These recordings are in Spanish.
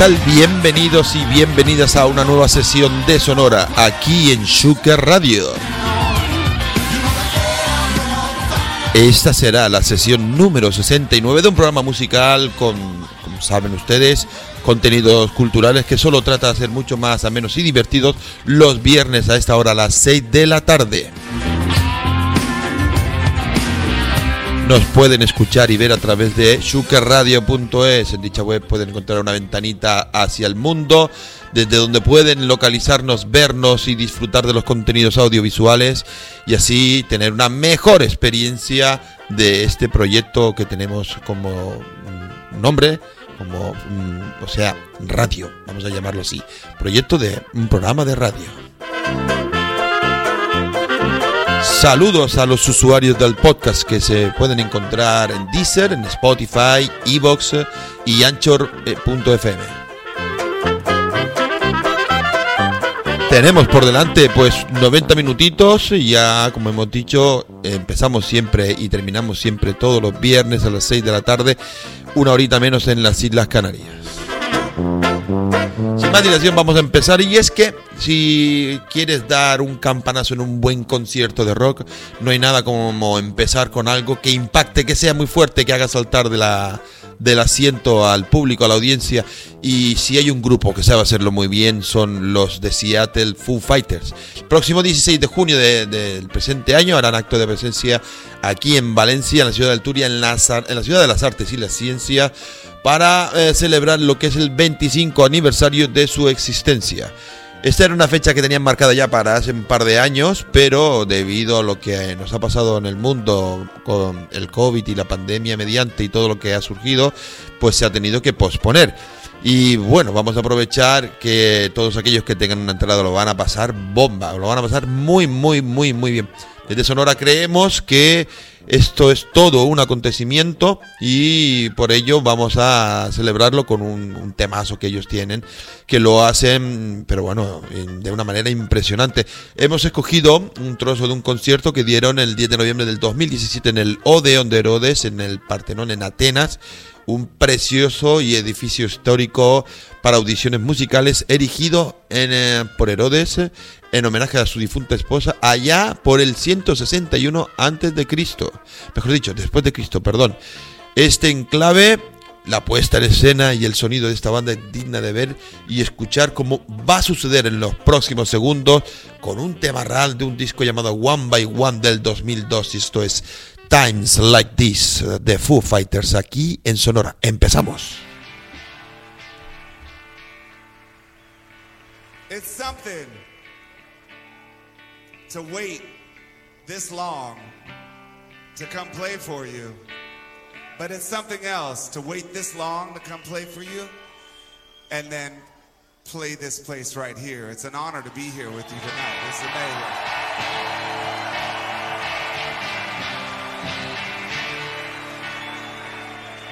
Bienvenidos y bienvenidas a una nueva sesión de Sonora aquí en Shuker Radio. Esta será la sesión número 69 de un programa musical con, como saben ustedes, contenidos culturales que solo trata de hacer mucho más amenos y divertidos los viernes a esta hora a las 6 de la tarde. Nos pueden escuchar y ver a través de shukerradio.es. En dicha web pueden encontrar una ventanita hacia el mundo, desde donde pueden localizarnos, vernos y disfrutar de los contenidos audiovisuales y así tener una mejor experiencia de este proyecto que tenemos como mm, nombre, como, mm, o sea, radio, vamos a llamarlo así. Proyecto de un programa de radio. Saludos a los usuarios del podcast que se pueden encontrar en Deezer, en Spotify, Evox y Anchor.fm. Tenemos por delante pues 90 minutitos y ya como hemos dicho empezamos siempre y terminamos siempre todos los viernes a las 6 de la tarde, una horita menos en las Islas Canarias. Sin más dilación vamos a empezar y es que si quieres dar un campanazo en un buen concierto de rock, no hay nada como empezar con algo que impacte, que sea muy fuerte, que haga saltar de la, del asiento al público, a la audiencia. Y si hay un grupo que sabe hacerlo muy bien, son los de Seattle Foo Fighters. El próximo 16 de junio de- del presente año harán acto de presencia aquí en Valencia, en la ciudad de Alturia, en la, en la ciudad de las artes y la ciencia, para eh, celebrar lo que es el 25 aniversario de su existencia. Esta era una fecha que tenían marcada ya para hace un par de años, pero debido a lo que nos ha pasado en el mundo con el COVID y la pandemia mediante y todo lo que ha surgido, pues se ha tenido que posponer. Y bueno, vamos a aprovechar que todos aquellos que tengan una entrada lo van a pasar bomba, lo van a pasar muy, muy, muy, muy bien. Desde Sonora creemos que esto es todo un acontecimiento y por ello vamos a celebrarlo con un, temazo que ellos tienen, que lo hacen, pero bueno, en- de una manera impresionante. Hemos escogido un trozo de un concierto que dieron el 10 de noviembre del 2017 en el Odeon de Herodes, en el Partenón en Atenas un precioso y edificio histórico para audiciones musicales erigido eh, por Herodes en homenaje a su difunta esposa allá por el 161 antes de Cristo. Mejor dicho, después de Cristo, perdón. Este enclave, la puesta en escena y el sonido de esta banda es digna de ver y escuchar cómo va a suceder en los próximos segundos con un tema real de un disco llamado One by One del 2002 y esto es Times Like This de Foo Fighters aquí en Sonora. Empezamos. It's something to wait this long to come play for you. But it's something else to wait this long to come play for you and then play this place right here. It's an honor to be here with you tonight. It's amazing.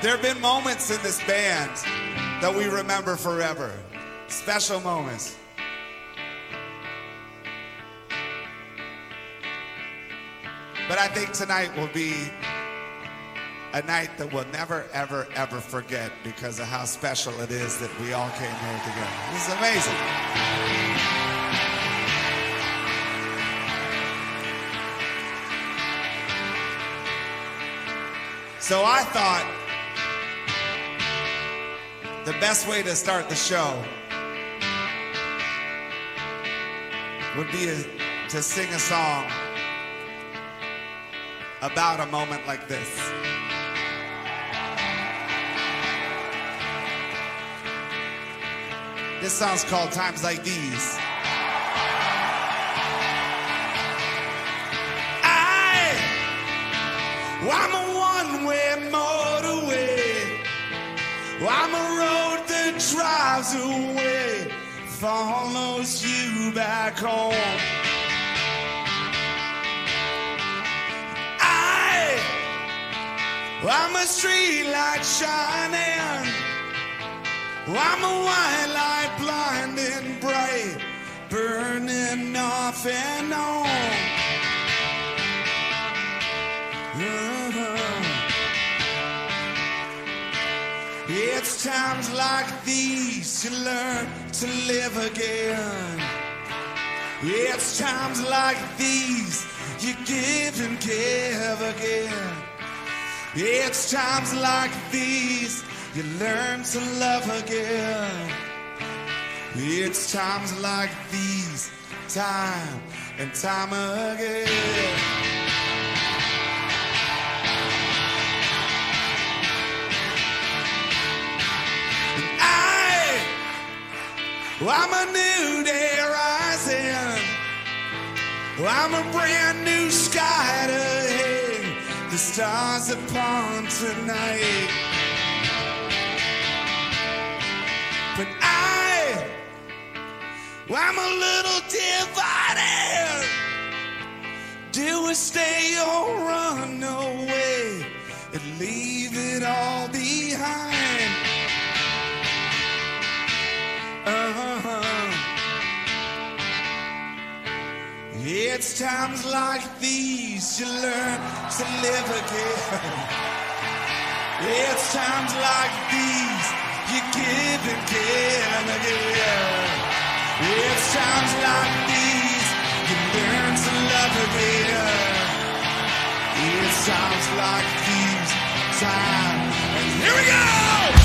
There have been moments in this band that we remember forever. Special moments. But I think tonight will be a night that we'll never, ever, ever forget because of how special it is that we all came here together. This is amazing. So I thought the best way to start the show would be to sing a song about a moment like this. This song's called Times Like These. I, well, I'm a one-way motorway. Well, I'm a road that drives away, follows you back home. I'm a street light shining. I'm a white light blinding bright, burning off and on. Uh-huh. It's times like these you learn to live again. It's times like these you give and give again. It's times like these you learn to love again. It's times like these, time and time again. I'm a new day rising. I'm a brand new sky to hang the stars upon tonight. But I, I'm a little divided. Do we stay or run away and leave it all behind? Uh-huh. It's times like these you learn to live again. It's times like these you give and give again. It's times like these you learn to love again. It's times like these, time. And here we go!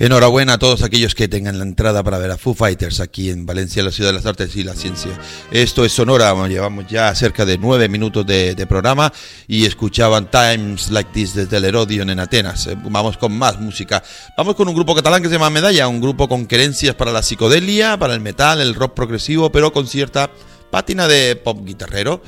Enhorabuena a todos aquellos que tengan la entrada para ver a Foo Fighters aquí en Valencia, la ciudad de las artes y la ciencia. Esto es Sonora, llevamos ya cerca de nueve minutos de, de programa y escuchaban Times Like This desde el Herodion en Atenas. Eh, Vamos con más música. Vamos con un grupo catalán que se llama Medalla, un grupo con querencias para la psicodelia, para el metal, el rock progresivo, pero con cierta pátina de pop guitarrero.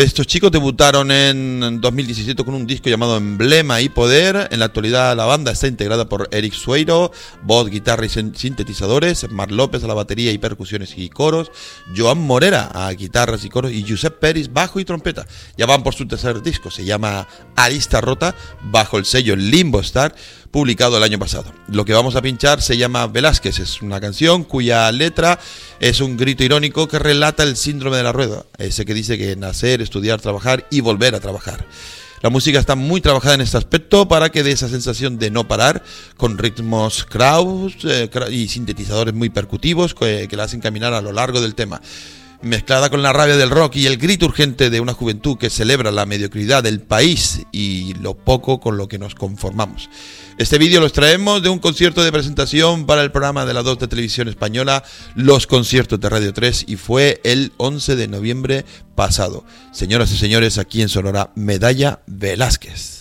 Estos chicos debutaron en 2017 con un disco llamado Emblema y Poder. En la actualidad la banda está integrada por Eric Sueiro, voz, guitarra y sin- sintetizadores, Mar López a la batería y percusiones y coros, Joan Morera a guitarras y coros y Josep Peris bajo y trompeta. Ya van por su tercer disco, se llama Arista Rota, bajo el sello Limbo Star, publicado el año pasado. Lo que vamos a pinchar se llama Velázquez, es una canción cuya letra Es un grito irónico que relata el síndrome de la rueda, ese que dice que nacer, estudiar, trabajar y volver a trabajar. La música está muy trabajada en este aspecto para que dé esa sensación de no parar, con ritmos kraus eh, y sintetizadores muy percutivos que, que la hacen caminar a lo largo del tema. Mezclada con la rabia del rock y el grito urgente de una juventud que celebra la mediocridad del país y lo poco con lo que nos conformamos. Este vídeo lo extraemos de un concierto de presentación para el programa de la 2 de televisión española, Los Conciertos de Radio 3, y fue el 11 de noviembre pasado. Señoras y señores, aquí en Sonora, Medalla Velázquez.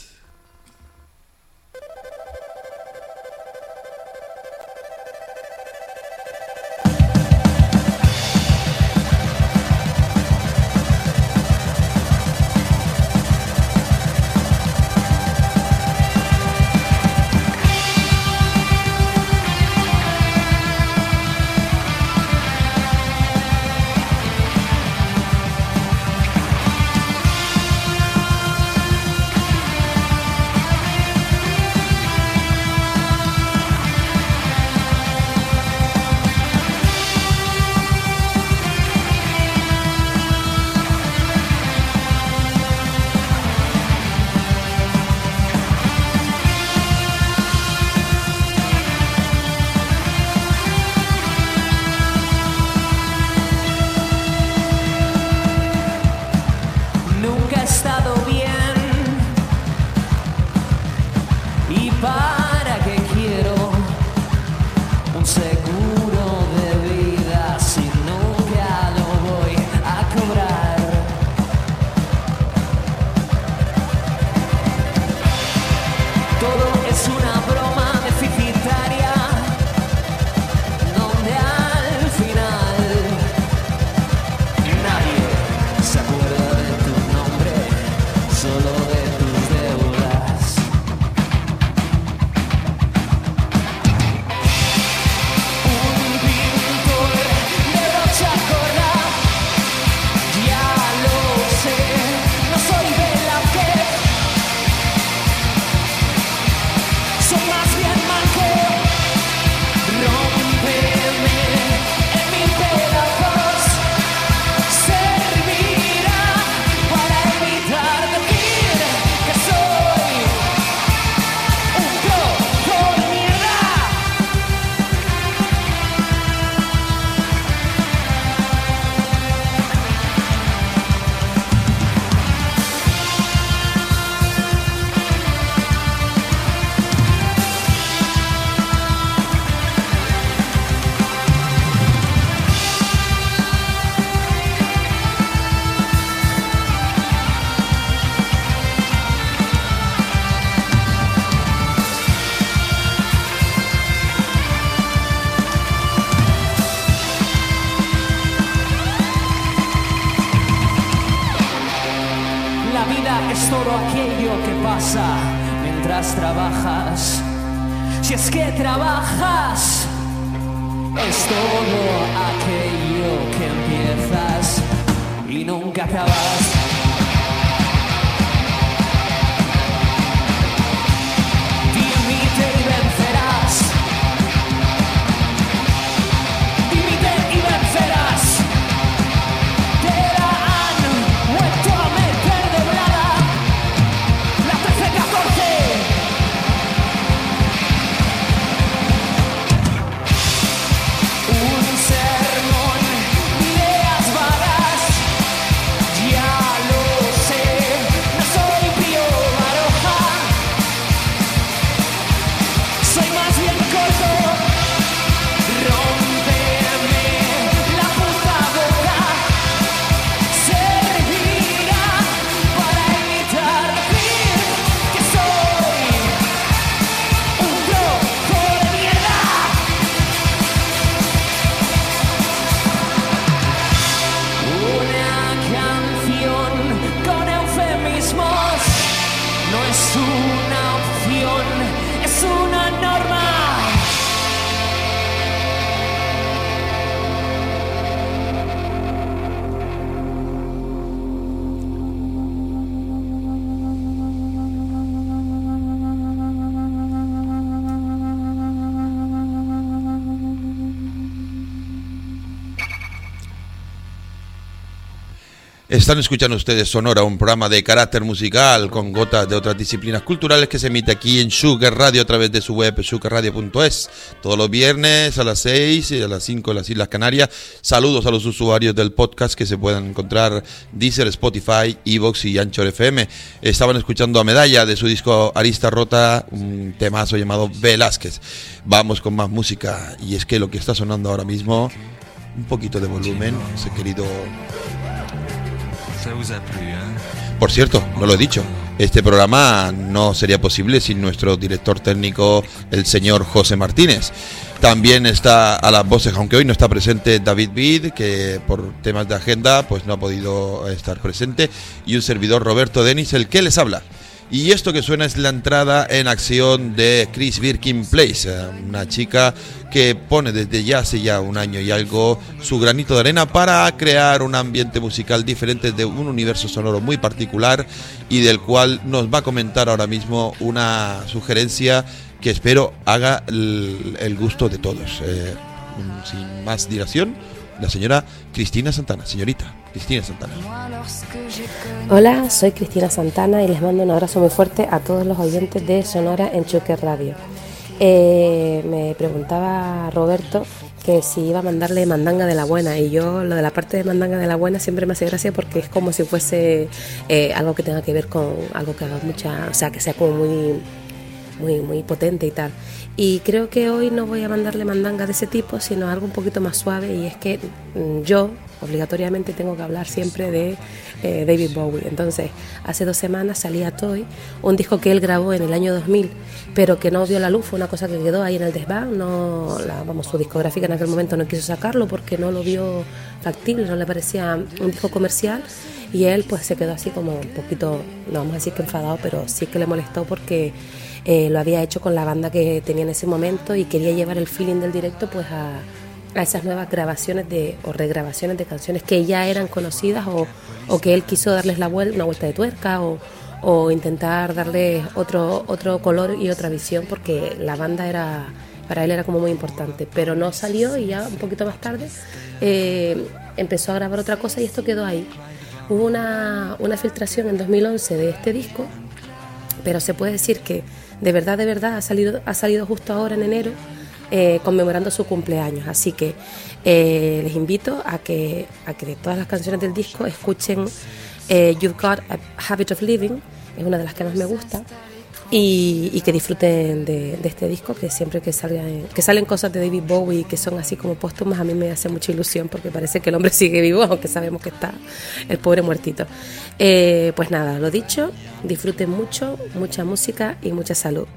Están escuchando ustedes Sonora, un programa de carácter musical con gotas de otras disciplinas culturales que se emite aquí en Sugar Radio a través de su web sugarradio.es todos los viernes a las 6 y a las 5 en las Islas Canarias. Saludos a los usuarios del podcast que se puedan encontrar Deezer, Spotify, Evox y Anchor FM. Estaban escuchando a Medalla de su disco Arista Rota, un temazo llamado Velázquez. Vamos con más música y es que lo que está sonando ahora mismo, un poquito de volumen, ese querido Por cierto, no lo he dicho, este programa no sería posible sin nuestro director técnico, el señor José Martínez. También está a las voces, aunque hoy no está presente David Bid, que por temas de agenda pues no ha podido estar presente, y un servidor Roberto Denis, el que les habla. Y esto que suena es la entrada en acción de Chris Birkin Place, eh, una chica que pone desde ya hace ya un año y algo su granito de arena para crear un ambiente musical diferente de un universo sonoro muy particular y del cual nos va a comentar ahora mismo una sugerencia que espero haga el, gusto de todos. Eh, sin más dilación, la señora Cristina Santana. Señorita Cristina Santana. Hola, soy Cristina Santana y les mando un abrazo muy fuerte a todos los oyentes de Sonora en Chuque Radio. Eh, me preguntaba Roberto que si iba a mandarle mandanga de la buena y yo lo de la parte de mandanga de la buena siempre me hace gracia porque es como si fuese eh, algo que tenga que ver con algo que haga mucha, o sea, que sea como muy muy, muy potente y tal. Y creo que hoy no voy a mandarle mandanga de ese tipo, sino algo un poquito más suave. Y es que mm, yo obligatoriamente tengo que hablar siempre de eh, David Bowie. Entonces, hace dos semanas salí a Toy, un disco que él grabó en el año 2000, pero que no vio la luz, fue una cosa que quedó ahí en el desván. No, la, vamos, su discográfica en aquel momento no quiso sacarlo porque no lo vio factible, no le parecía un disco comercial. Y él pues se quedó así como un poquito, no vamos a decir que enfadado, pero sí que le molestó porque eh, lo había hecho con la banda que tenía en ese momento y quería llevar el feeling del directo pues a, a esas nuevas grabaciones de, o regrabaciones de canciones que ya eran conocidas o, o que él quiso darles la vuelta, una vuelta de tuerca o, o intentar darle otro, otro color y otra visión porque la banda era para él era como muy importante, pero no salió y ya un poquito más tarde eh, empezó a grabar otra cosa y esto quedó ahí. Hubo una, una filtración en 2011 de este disco, pero se puede decir que de verdad, de verdad, ha salido, ha salido justo ahora en enero, eh, conmemorando su cumpleaños. Así que eh, les invito a que, a que de todas las canciones del disco escuchen eh, You've Got a Habit of Living, es una de las que más me gusta. Y, que disfruten de, este disco, que siempre que, salga, que salen cosas de David Bowie que son así como póstumas, a mí me hace mucha ilusión porque parece que el hombre sigue vivo, aunque sabemos que está el pobre muertito. Eh, pues nada, lo dicho, disfruten mucho, mucha música y mucha salud.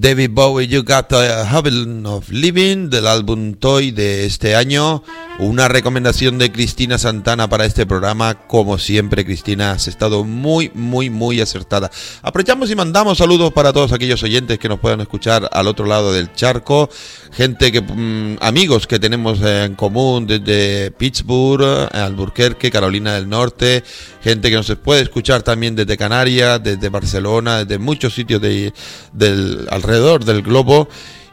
David Bowie, You Got a Habit of Living del álbum Toy de este año. Una recomendación de Cristina Santana para este programa. Como siempre, Cristina, has estado muy, muy, muy acertada. Aprovechamos y mandamos saludos para todos aquellos oyentes que nos puedan escuchar al otro lado del charco. Gente que, mm, amigos que tenemos en común desde Pittsburgh, Albuquerque, Carolina del Norte. Gente que nos puede escuchar también desde Canarias, desde Barcelona, desde muchos sitios de, del, alrededor del globo.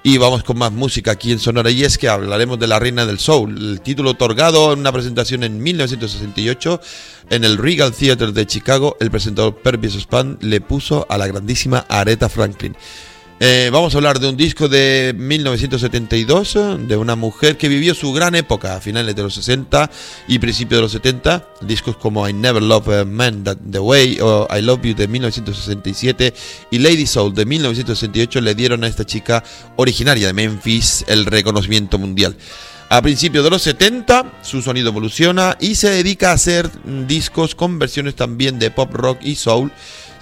Y vamos con más música aquí en Sonora. Y es que hablaremos de la Reina del Soul. El título otorgado en una presentación en 1968 en el Regal Theater de Chicago. El presentador Pervis Span le puso a la grandísima Aretha Franklin. Eh, vamos a hablar de un disco de 1972, eh, de una mujer que vivió su gran época a finales de los 60 y principios de los 70. Discos como I Never Loved a Man That The Way o I Love You de 1967 y Lady Soul de 1968 le dieron a esta chica originaria de Memphis el reconocimiento mundial. A principios de los 70 su sonido evoluciona y se dedica a hacer discos con versiones también de pop rock y soul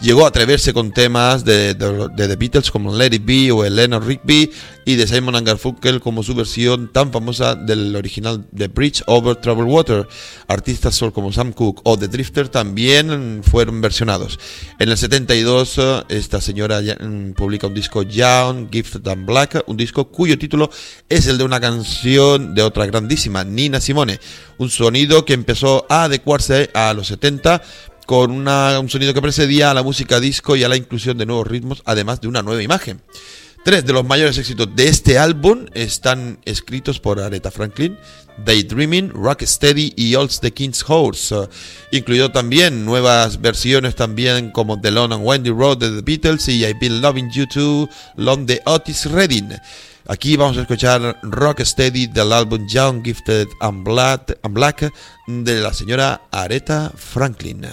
llegó a atreverse con temas de, The Beatles como Let It Be o el Leonard Rigby y de Simon Garfunkel como su versión tan famosa del original The Bridge Over Troubled Water. Artistas como Sam Cooke o The Drifter también fueron versionados. En el 72 eh, esta señora mm, publica un disco Young, Gifted and Black, un disco cuyo título es el de una canción de otra grandísima, Nina Simone. Un sonido que empezó a adecuarse a los 70 con un sonido que precedía a la música disco y a la inclusión de nuevos ritmos, además de una nueva imagen. Tres de los mayores éxitos de este álbum están escritos por Aretha Franklin, Daydreaming, Rocksteady y All's the King's Horse, eh, incluido también nuevas versiones también como The Long and Wendy Road de The Beatles y I've Been Loving You Too Long de Otis Redding. Aquí vamos a escuchar Rocksteady del álbum Young, Gifted and Black, and Black de la señora Aretha Franklin.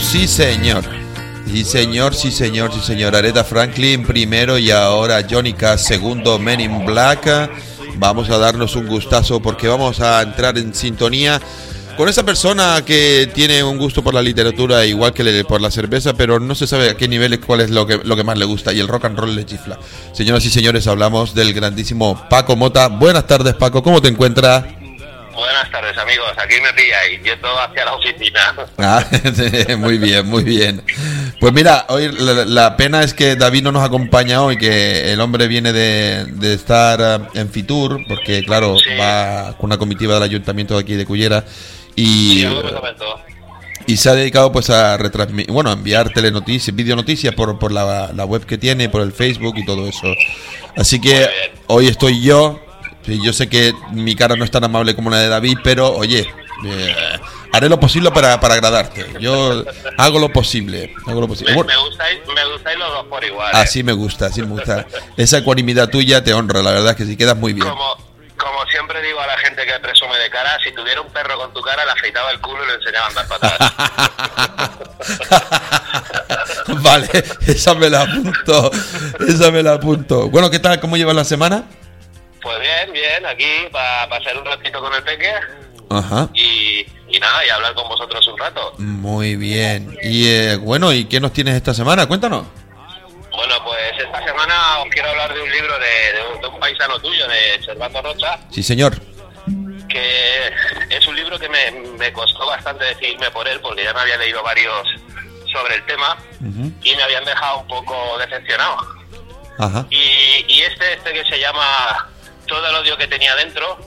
Sí, señor. Sí, señor, sí, señor, sí, señor. Aretha Franklin primero y ahora Johnny Cash segundo, Men in Black. Vamos a darnos un gustazo porque vamos a entrar en sintonía con esa persona que tiene un gusto por la literatura igual que por la cerveza, pero no se sabe a qué nivel cuál es lo que, lo que más le gusta y el rock and roll le chifla. Señoras y señores, hablamos del grandísimo Paco Mota. Buenas tardes, Paco. ¿Cómo te encuentras? Buenas tardes amigos, aquí me pilláis, yendo hacia la oficina. Ah, muy bien, muy bien. Pues mira, hoy la, la pena es que David no nos acompaña hoy, que el hombre viene de, de estar ah, en Fitur, porque claro, Sí. va con una comitiva del ayuntamiento de aquí de Cullera y, Y se ha dedicado pues a retransmitir, bueno, a enviar telenoticias, videonoticias por, por la, la web que tiene, por el Facebook y todo eso. Así que hoy estoy yo. Sí, yo sé que mi cara no es tan amable como la de David, pero oye, eh, haré lo posible para, para agradarte. Yo hago lo posible. Hago lo posible. Me, me gustáis, me gustáis los dos por igual. ¿eh? así me gusta, así me gusta. Esa ecuanimidad tuya te honra, la verdad es que sí quedas muy bien. Como, como siempre digo a la gente que presume de cara, si tuviera un perro con tu cara, le afeitaba el culo y le enseñaba a andar atrás. vale, esa me la apunto. Esa me la apunto. Bueno, ¿qué tal? ¿Cómo llevas la semana? Pues bien, bien, aquí para pasar un ratito con el peque Ajá. y, y nada, y hablar con vosotros un rato. Muy bien. Y eh, bueno, ¿y qué nos tienes esta semana? Cuéntanos. Bueno, pues esta semana os quiero hablar de un libro de, de un, de un paisano tuyo, de Servando Rocha, Sí, señor. que es un libro que me, me costó bastante decidirme por él, porque ya me había leído varios sobre el tema y me habían dejado un poco decepcionado. Ajá. Y, y este, este que se llama odio que tenía dentro,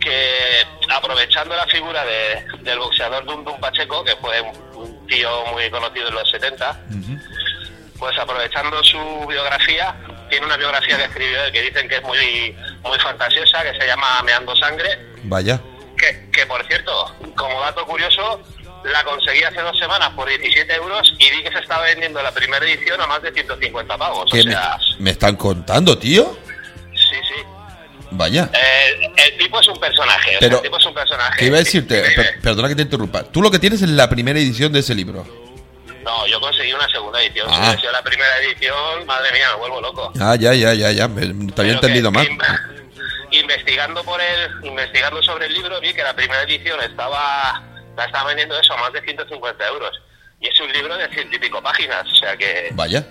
que aprovechando la figura de- del boxeador Dum Dum Pacheco, que fue un, tío muy conocido en los 70, pues aprovechando su biografía, tiene una biografía que escribió que dicen que es muy, muy fantasiosa, que se llama Meando Sangre, Vaya. que, que por cierto, como dato curioso, la conseguí hace dos semanas por 17 euros y vi que se estaba vendiendo la primera edición a más de 150 pavos. ¿Qué o me, sea, me están contando, tío? sí, sí. Vaya. El, el tipo es un personaje. o sea, Pero, el tipo es un personaje. ¿Qué iba a decirte? Per- perdona que te interrumpa. Tú lo que tienes es la primera edición de ese libro. No, yo conseguí una segunda edición. Ah. Si la primera edición, madre mía, me vuelvo loco. Ah, ya, ya, ya, ya. Me- te había Pero entendido mal. investigando por el, investigando sobre el libro, vi que la primera edición estaba, la estaba vendiendo eso a más de 150 euros. Y es un libro de ciento y pico páginas, o sea que, Vaya.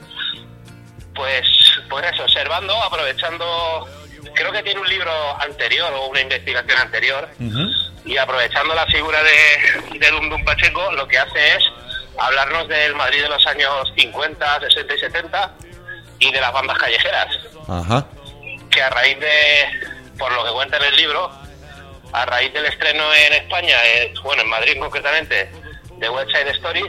pues, pues eso, observando, aprovechando, creo que tiene un libro anterior o una investigación anterior, y aprovechando la figura de, de Dum Dum Pacheco, lo que hace es hablarnos del Madrid de los años 50, 60 y 70 y de las bandas callejeras Ajá. que a raíz de, por lo que cuenta en el libro, a raíz del estreno en España, eh, bueno, en Madrid concretamente, de West Side Story,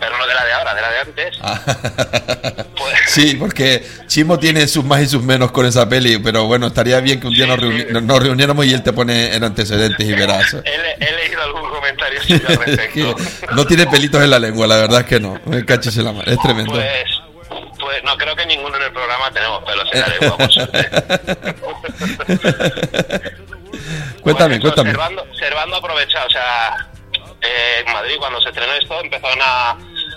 pero no de la de ahora, de la de antes, Ah. pues Sí, porque Chimo tiene sus más y sus menos con esa peli, pero bueno, estaría bien que un día nos, reuni- nos reuniéramos y él te pone en antecedentes y verás. he, he leído algún comentario al respecto. no tiene pelitos en la lengua, la verdad es que no. Me cachis en la mano, es tremendo. Pues, pues no creo que ninguno en el programa tenemos pelos en la lengua, por. Cuéntame, Pues eso, cuéntame. Servando, Servando aprovecha, o sea, eh, en Madrid cuando se estrenó esto empezaron a,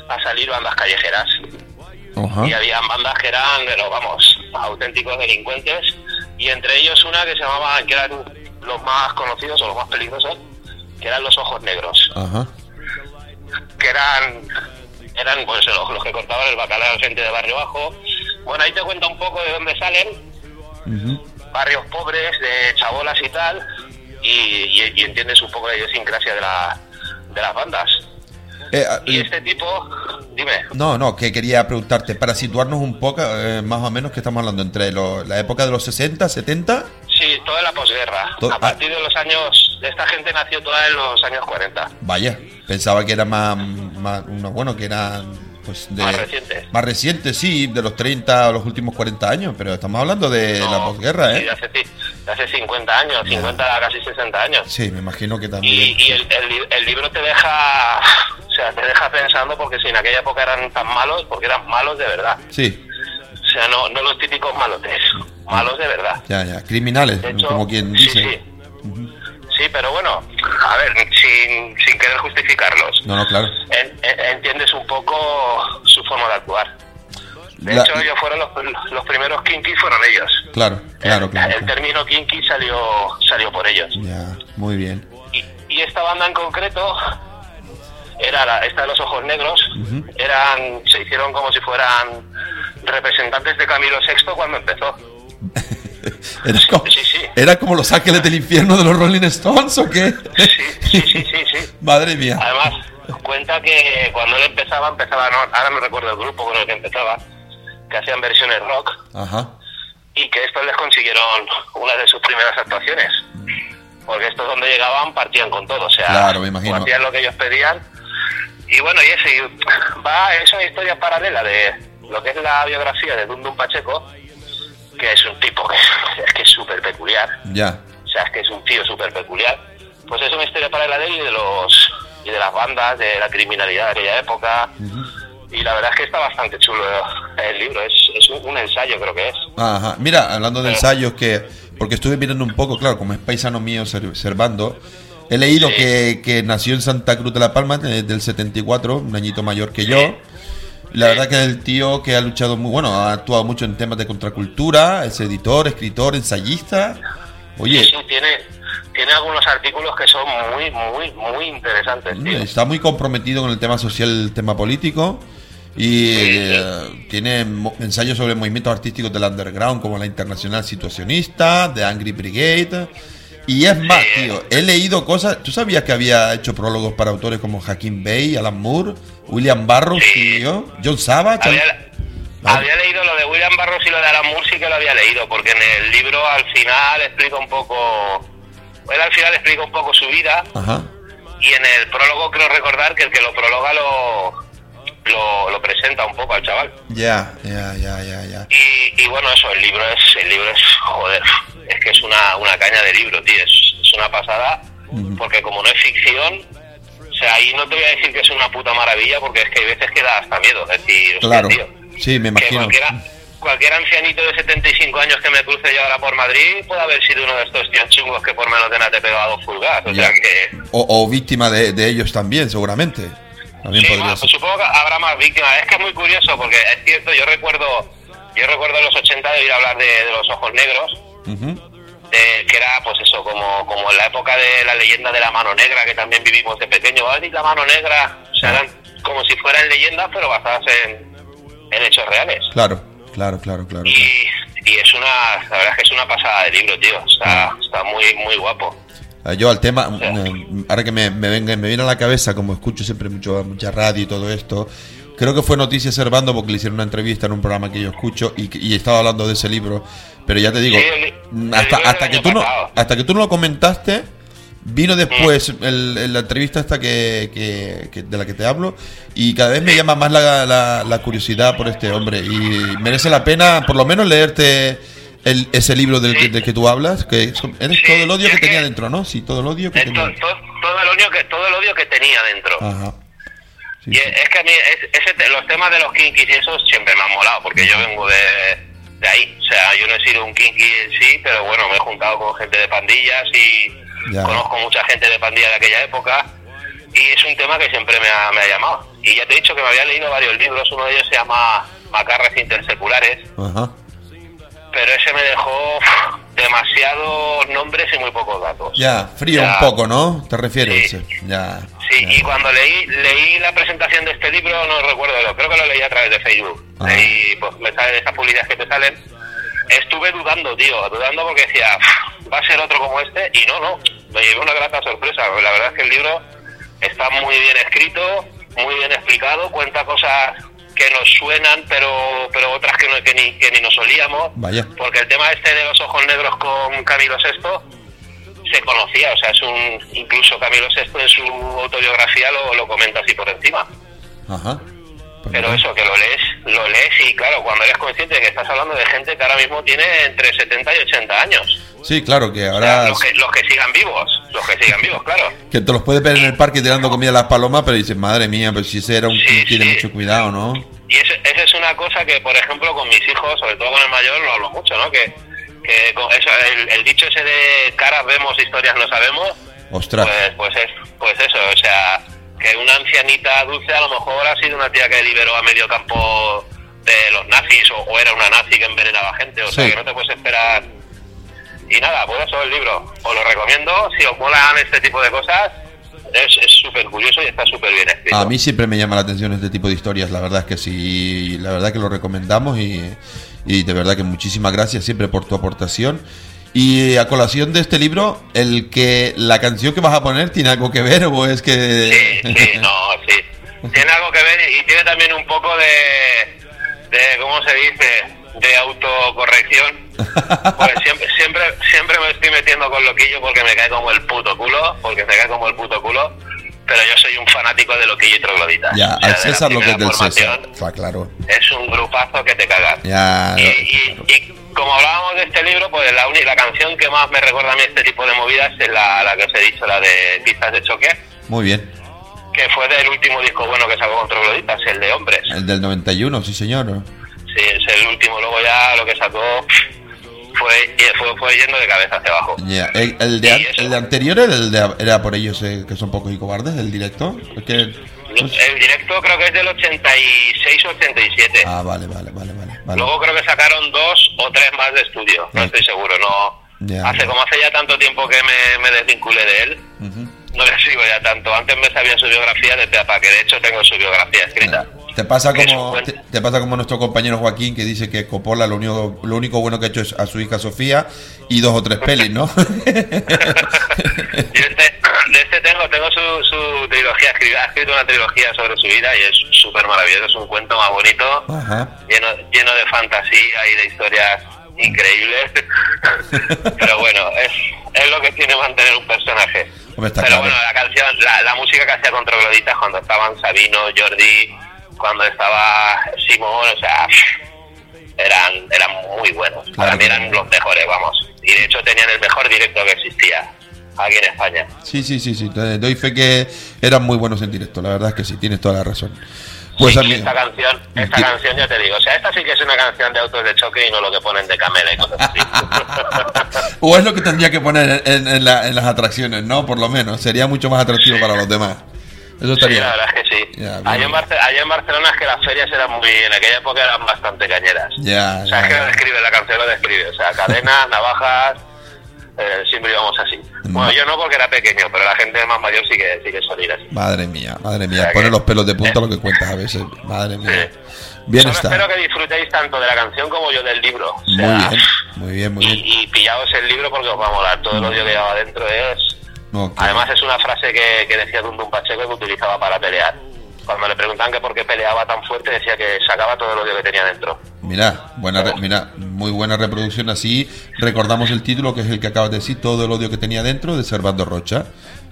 a salir bandas callejeras. Y habían bandas que eran, pero vamos, auténticos delincuentes, y entre ellos una que se llamaba, que eran los más conocidos o los más peligrosos, que eran los ojos negros, que eran, eran pues los, los que cortaban el bacalao gente de barrio bajo. Bueno, ahí te cuento un poco de dónde salen, barrios pobres, de chabolas y tal, y, y- y entiendes un poco la idiosincrasia de, la, de las bandas. Eh, ah, Y este tipo, dime. No, no, que quería preguntarte, para situarnos un poco, eh, más o menos, que estamos hablando entre lo- la época de los 60, 70. Sí, toda la posguerra. To- A partir de los años, esta gente nació toda en los años 40. Vaya, pensaba que era más, más uno, bueno, que eran pues de Más recientes. Más recientes, sí, de los 30 a los últimos 40 años, pero estamos hablando de No, la posguerra, sí, ¿eh? de hace, sí, de hace 50 años, 50 a casi 60 años. Sí, me imagino que también. Y, y el, el el libro te deja, o sea, te deja pensando porque si en aquella época eran tan malos, porque eran malos de verdad. Sí, O sea, no, no los típicos malotes, malos de verdad. ya, ya, criminales, hecho, como quien dice. sí. Sí, pero bueno, a ver, sin, sin querer justificarlos. No, no, claro. En- en- entiendes un poco su forma de actuar. De La- hecho, ellos fueron los, los primeros kinky, fueron ellos. Claro, claro, el, claro. el término kinky salió, salió por ellos. Ya, muy bien. Y, y esta banda en concreto era la, esta de los ojos negros, eran se hicieron como si fueran representantes de Camilo VI cuando empezó. Era como, Sí, sí. ¿Era como los ángeles del infierno de los Rolling Stones o qué? Sí, sí, sí, sí, sí. Madre mía. Además, cuenta que cuando él empezaba, empezaba, no, ahora no recuerdo el grupo con el que empezaba, que hacían versiones rock Ajá. y que estos les consiguieron una de sus primeras actuaciones. Porque estos donde llegaban partían con todo, o sea, Claro, me imagino. hacían lo que ellos pedían. Y bueno, y eso, y va, es una historia paralela de lo que es la biografía de Dundum Pacheco, que es un tipo que es que es súper peculiar, Ya. o sea, es que es un tío súper peculiar. Pues es una historia paralela de él y de los y de las bandas, de la criminalidad de aquella época. Y la verdad es que está bastante chulo el libro, es, es un, un ensayo creo que es. Ajá. Mira, hablando de ensayos que... Porque estuve mirando un poco, claro, como es paisano mío Ser- Servando, he leído Sí. que, que nació en Santa Cruz de la Palma eh, del 74, un añito mayor que yo. La verdad que es el tío que ha luchado muy, bueno, ha actuado mucho en temas de contracultura, es editor, escritor, ensayista. Oye, Sí, tiene, tiene algunos artículos que son muy, muy, muy interesantes, tío. está muy comprometido con el tema social, el tema político. Y Sí, eh, tiene ensayos sobre movimientos artísticos del underground, como la Internacional Situacionista, The Angry Brigade. Y es más, Sí. tío, he leído cosas. ¿Tú sabías que había hecho prólogos para autores como Hakim Bey, Alan Moore, William Burroughs, Sí. tío, John Savage? Había, Vale. había leído lo de William Barros y lo de Alan Moore, sí que lo había leído, porque en el libro al final explica un poco. Él al final explica un poco su vida Ajá. y en el prólogo creo recordar que el que lo prologa lo, lo, lo presenta un poco al chaval. Ya, ya, ya, ya, ya. Y, y bueno, eso, el libro es, el libro es, joder, es que es una, una caña de libro, tío, es, es una pasada, porque como no es ficción, o sea, ahí no te voy a decir que es una puta maravilla, porque es que hay veces que da hasta miedo, es decir, hostia, Claro. tío, Sí, me que imagino. cualquiera, cualquier ancianito de 75 años que me cruce yo ahora por Madrid puede haber sido uno de estos tíos chungos que por menos de nada te pegaba dos pulgadas, o Ya. sea que... O, o víctima de, de ellos también, seguramente. También Sí, podría bueno, ser. pues supongo que habrá más víctimas. Es que es muy curioso porque es cierto, yo recuerdo, yo recuerdo en los 80 de ir a hablar de, de los ojos negros, Ujú. de, que era pues eso, como, como en la época de la leyenda de la mano negra que también vivimos de pequeño. ¿Has visto la mano negra? O sea, eran como si fueran leyendas pero basadas en, en hechos reales. Claro, claro, claro, claro. claro. Y, y es una, la verdad es que es una pasada de libro, tío. Está, está muy, muy guapo. Eh, Yo al tema, eh, ahora que me, me venga, me viene a la cabeza, como escucho siempre mucho, mucha radio y todo esto, creo que fue Noticias Servando porque le hicieron una entrevista en un programa que yo escucho y, y estaba hablando de ese libro, pero ya te digo, Sí, mm, hasta, hasta, que tú no, hasta que tú no lo comentaste, vino después el- el- la entrevista esta que, que- que- de la que te hablo y cada vez me llama más la, la- la curiosidad por este hombre y merece la pena por lo menos leerte el- ese libro del, que, Sí. del que tú hablas, que es, eres Sí, todo el odio que tenía que- dentro, ¿no? Sí, todo el odio que tenía. to- to- todo, el odio que, todo el odio que tenía dentro. Ajá. Sí, Y es que a mí es- ese los temas de los kinkis y esos siempre me han molado, porque yo vengo de, de ahí. O sea, yo no he sido un kinky en sí, pero bueno, me he juntado con gente de pandillas y Ya. conozco mucha gente de pandillas de aquella época. Y es un tema que siempre me ha, me ha llamado. Y ya te he dicho que me había leído varios libros, uno de ellos se llama Macarres Interseculares, Ajá. Pero ese me dejó demasiados nombres y muy pocos datos. Ya, frío Ya. un poco, ¿no? ¿Te refieres? Sí. Ya. Sí, ya. y cuando leí leí la presentación de este libro, no recuerdo, lo- creo que lo leí a través de Facebook. Ah. Leí, pues me salen esas publicidades que te salen. Estuve dudando, tío, dudando porque decía, "Uf, va a ser otro como este, y no, no, me llevé una grata sorpresa. La verdad es que el libro está muy bien escrito, muy bien explicado, cuenta cosas que nos suenan, pero pero otras que, no, que, ni, que ni nos olíamos. Vaya. Porque el tema este de los ojos negros con Camilo VI se conocía, o sea, es un incluso Camilo VI en su autobiografía lo, lo comenta así por encima. Ajá. Pues Pero eso, que lo lees, lo lees y claro, cuando eres consciente de que estás hablando de gente que ahora mismo tiene entre 70 y 80 años. Sí, claro, que O sea, ahora los, que, los que sigan vivos, los que sigan vivos, claro. que te los puedes ver en el parque tirando comida a las palomas, pero dices, madre mía, pues si ese era un Sí, sí. mucho cuidado, ¿no? Y esa es una cosa que, por ejemplo, con mis hijos, sobre todo con el mayor, lo hablo mucho, ¿no? Que, que eso, el, el dicho ese de caras vemos, historias no sabemos, Ostras. Pues, pues, es, pues eso, o sea, que una ancianita dulce a lo mejor ha sido una tía que liberó a medio campo de los nazis o, o era una nazi que envenenaba gente, o sea Sí. que no te puedes esperar. Y nada, pues eso el libro, os lo recomiendo, si os molan este tipo de cosas, es es súper curioso y está súper bien escrito. A mí siempre me llama la atención este tipo de historias, la verdad es que sí, la verdad que lo recomendamos y, y de verdad que muchísimas gracias siempre por tu aportación. Y a colación de este libro, el que la canción que vas a poner tiene algo que ver o es que Sí, sí, no, sí. Tiene algo que ver y tiene también un poco de, de ¿cómo se dice? De autocorrección. Pues siempre, siempre, siempre me estoy metiendo con loquillo porque me cae como el puto culo, porque me cae como el puto culo. Pero yo soy un fanático de loquillo y troglodita. ya O sea, al César lo que es del César, claro. Es un grupazo que te cagas. Ya, Y, y- y como hablábamos de este libro, pues la, la canción que más me recuerda a mí este tipo de movidas es la, la que os he dicho, la de Pistas de Choque muy bien. que fue del último disco bueno que sacó con Trogloditas, el de Hombres. El del 91, sí señor. Sí, es el último, luego ya lo que sacó fue, fue, fue yendo de cabeza hacia abajo. Ya, El, el de, Sí, el de anterior era, el de, era por ellos eh, que son pocos y cobardes, el directo. Es que- El directo creo que es del 86 o 87. ah, vale, vale, vale, vale. vale. Luego creo que sacaron dos o tres más de estudio, no estoy seguro, no. Ya, hace como hace ya tanto tiempo que me, me desvinculé de él, Ujú. No le sigo ya tanto. Antes me sabía su biografía de Peapa, que de hecho tengo su biografía escrita. Te pasa como te, pasa como nuestro compañero Joaquín que dice que Coppola lo único lo único bueno que ha hecho es a su hija Sofía y dos o tres pelis, ¿no? Yo este, de este tengo, tengo su, su trilogía, escribí- ha escrito una trilogía sobre su vida y es súper maravilloso, es un cuento más bonito, Ajá. lleno, lleno de fantasía y de historias increíbles. Pero bueno, es, es lo que tiene mantener un personaje. Pero claro. bueno, la canción, la, la música que hacía con Trogloditas cuando estaban Sabino, Jordi, cuando estaba Simón, o sea, eran, eran muy buenos. Para Claro mí que eran los mejores, vamos. Y de hecho tenían el mejor directo que existía aquí en España. Sí, sí, sí, sí. Doy fe que eran muy buenos en directo, la verdad es que sí, tienes toda la razón. Pues Sí, a y mí- esta canción, esta Sí. canción ya te digo, o sea, esta sí que es una canción de autos de choque y no lo que ponen de camela y cosas así. o es lo que tendría que poner en, en la- en las atracciones, ¿no? Por lo menos, sería mucho más atractivo para los demás. Eso Sí, estaría. la verdad es que sí. Allá, en Barce- allá en Barcelona es que las ferias eran muy, en aquella época eran bastante cañeras. Ya, O sea, es que lo describe, la canción lo describe. O sea, cadenas, navajas, eh, siempre íbamos así. Bueno, yo no porque era pequeño, pero la gente más mayor sí que, sí que suele ir así. Madre mía, madre O mía. sea Pone que- los pelos de punta eh. lo que cuentas a veces. Madre mía. Sí. Bien Solo está. espero que disfrutéis tanto de la canción como yo del libro. O Muy sea, bien, muy bien, muy bien. Y, y pillaos el libro porque os va a molar. Todo el odio que lleva dentro es... Ok. Además es una frase que, que decía Dundun Pacheco que utilizaba para pelear. Cuando le preguntaban que por qué peleaba tan fuerte, decía que sacaba todo el odio que tenía dentro. Mira, buena re- mira, muy buena reproducción así. Recordamos el título que es el que acabas de decir, todo el odio que tenía dentro de Servando Rocha.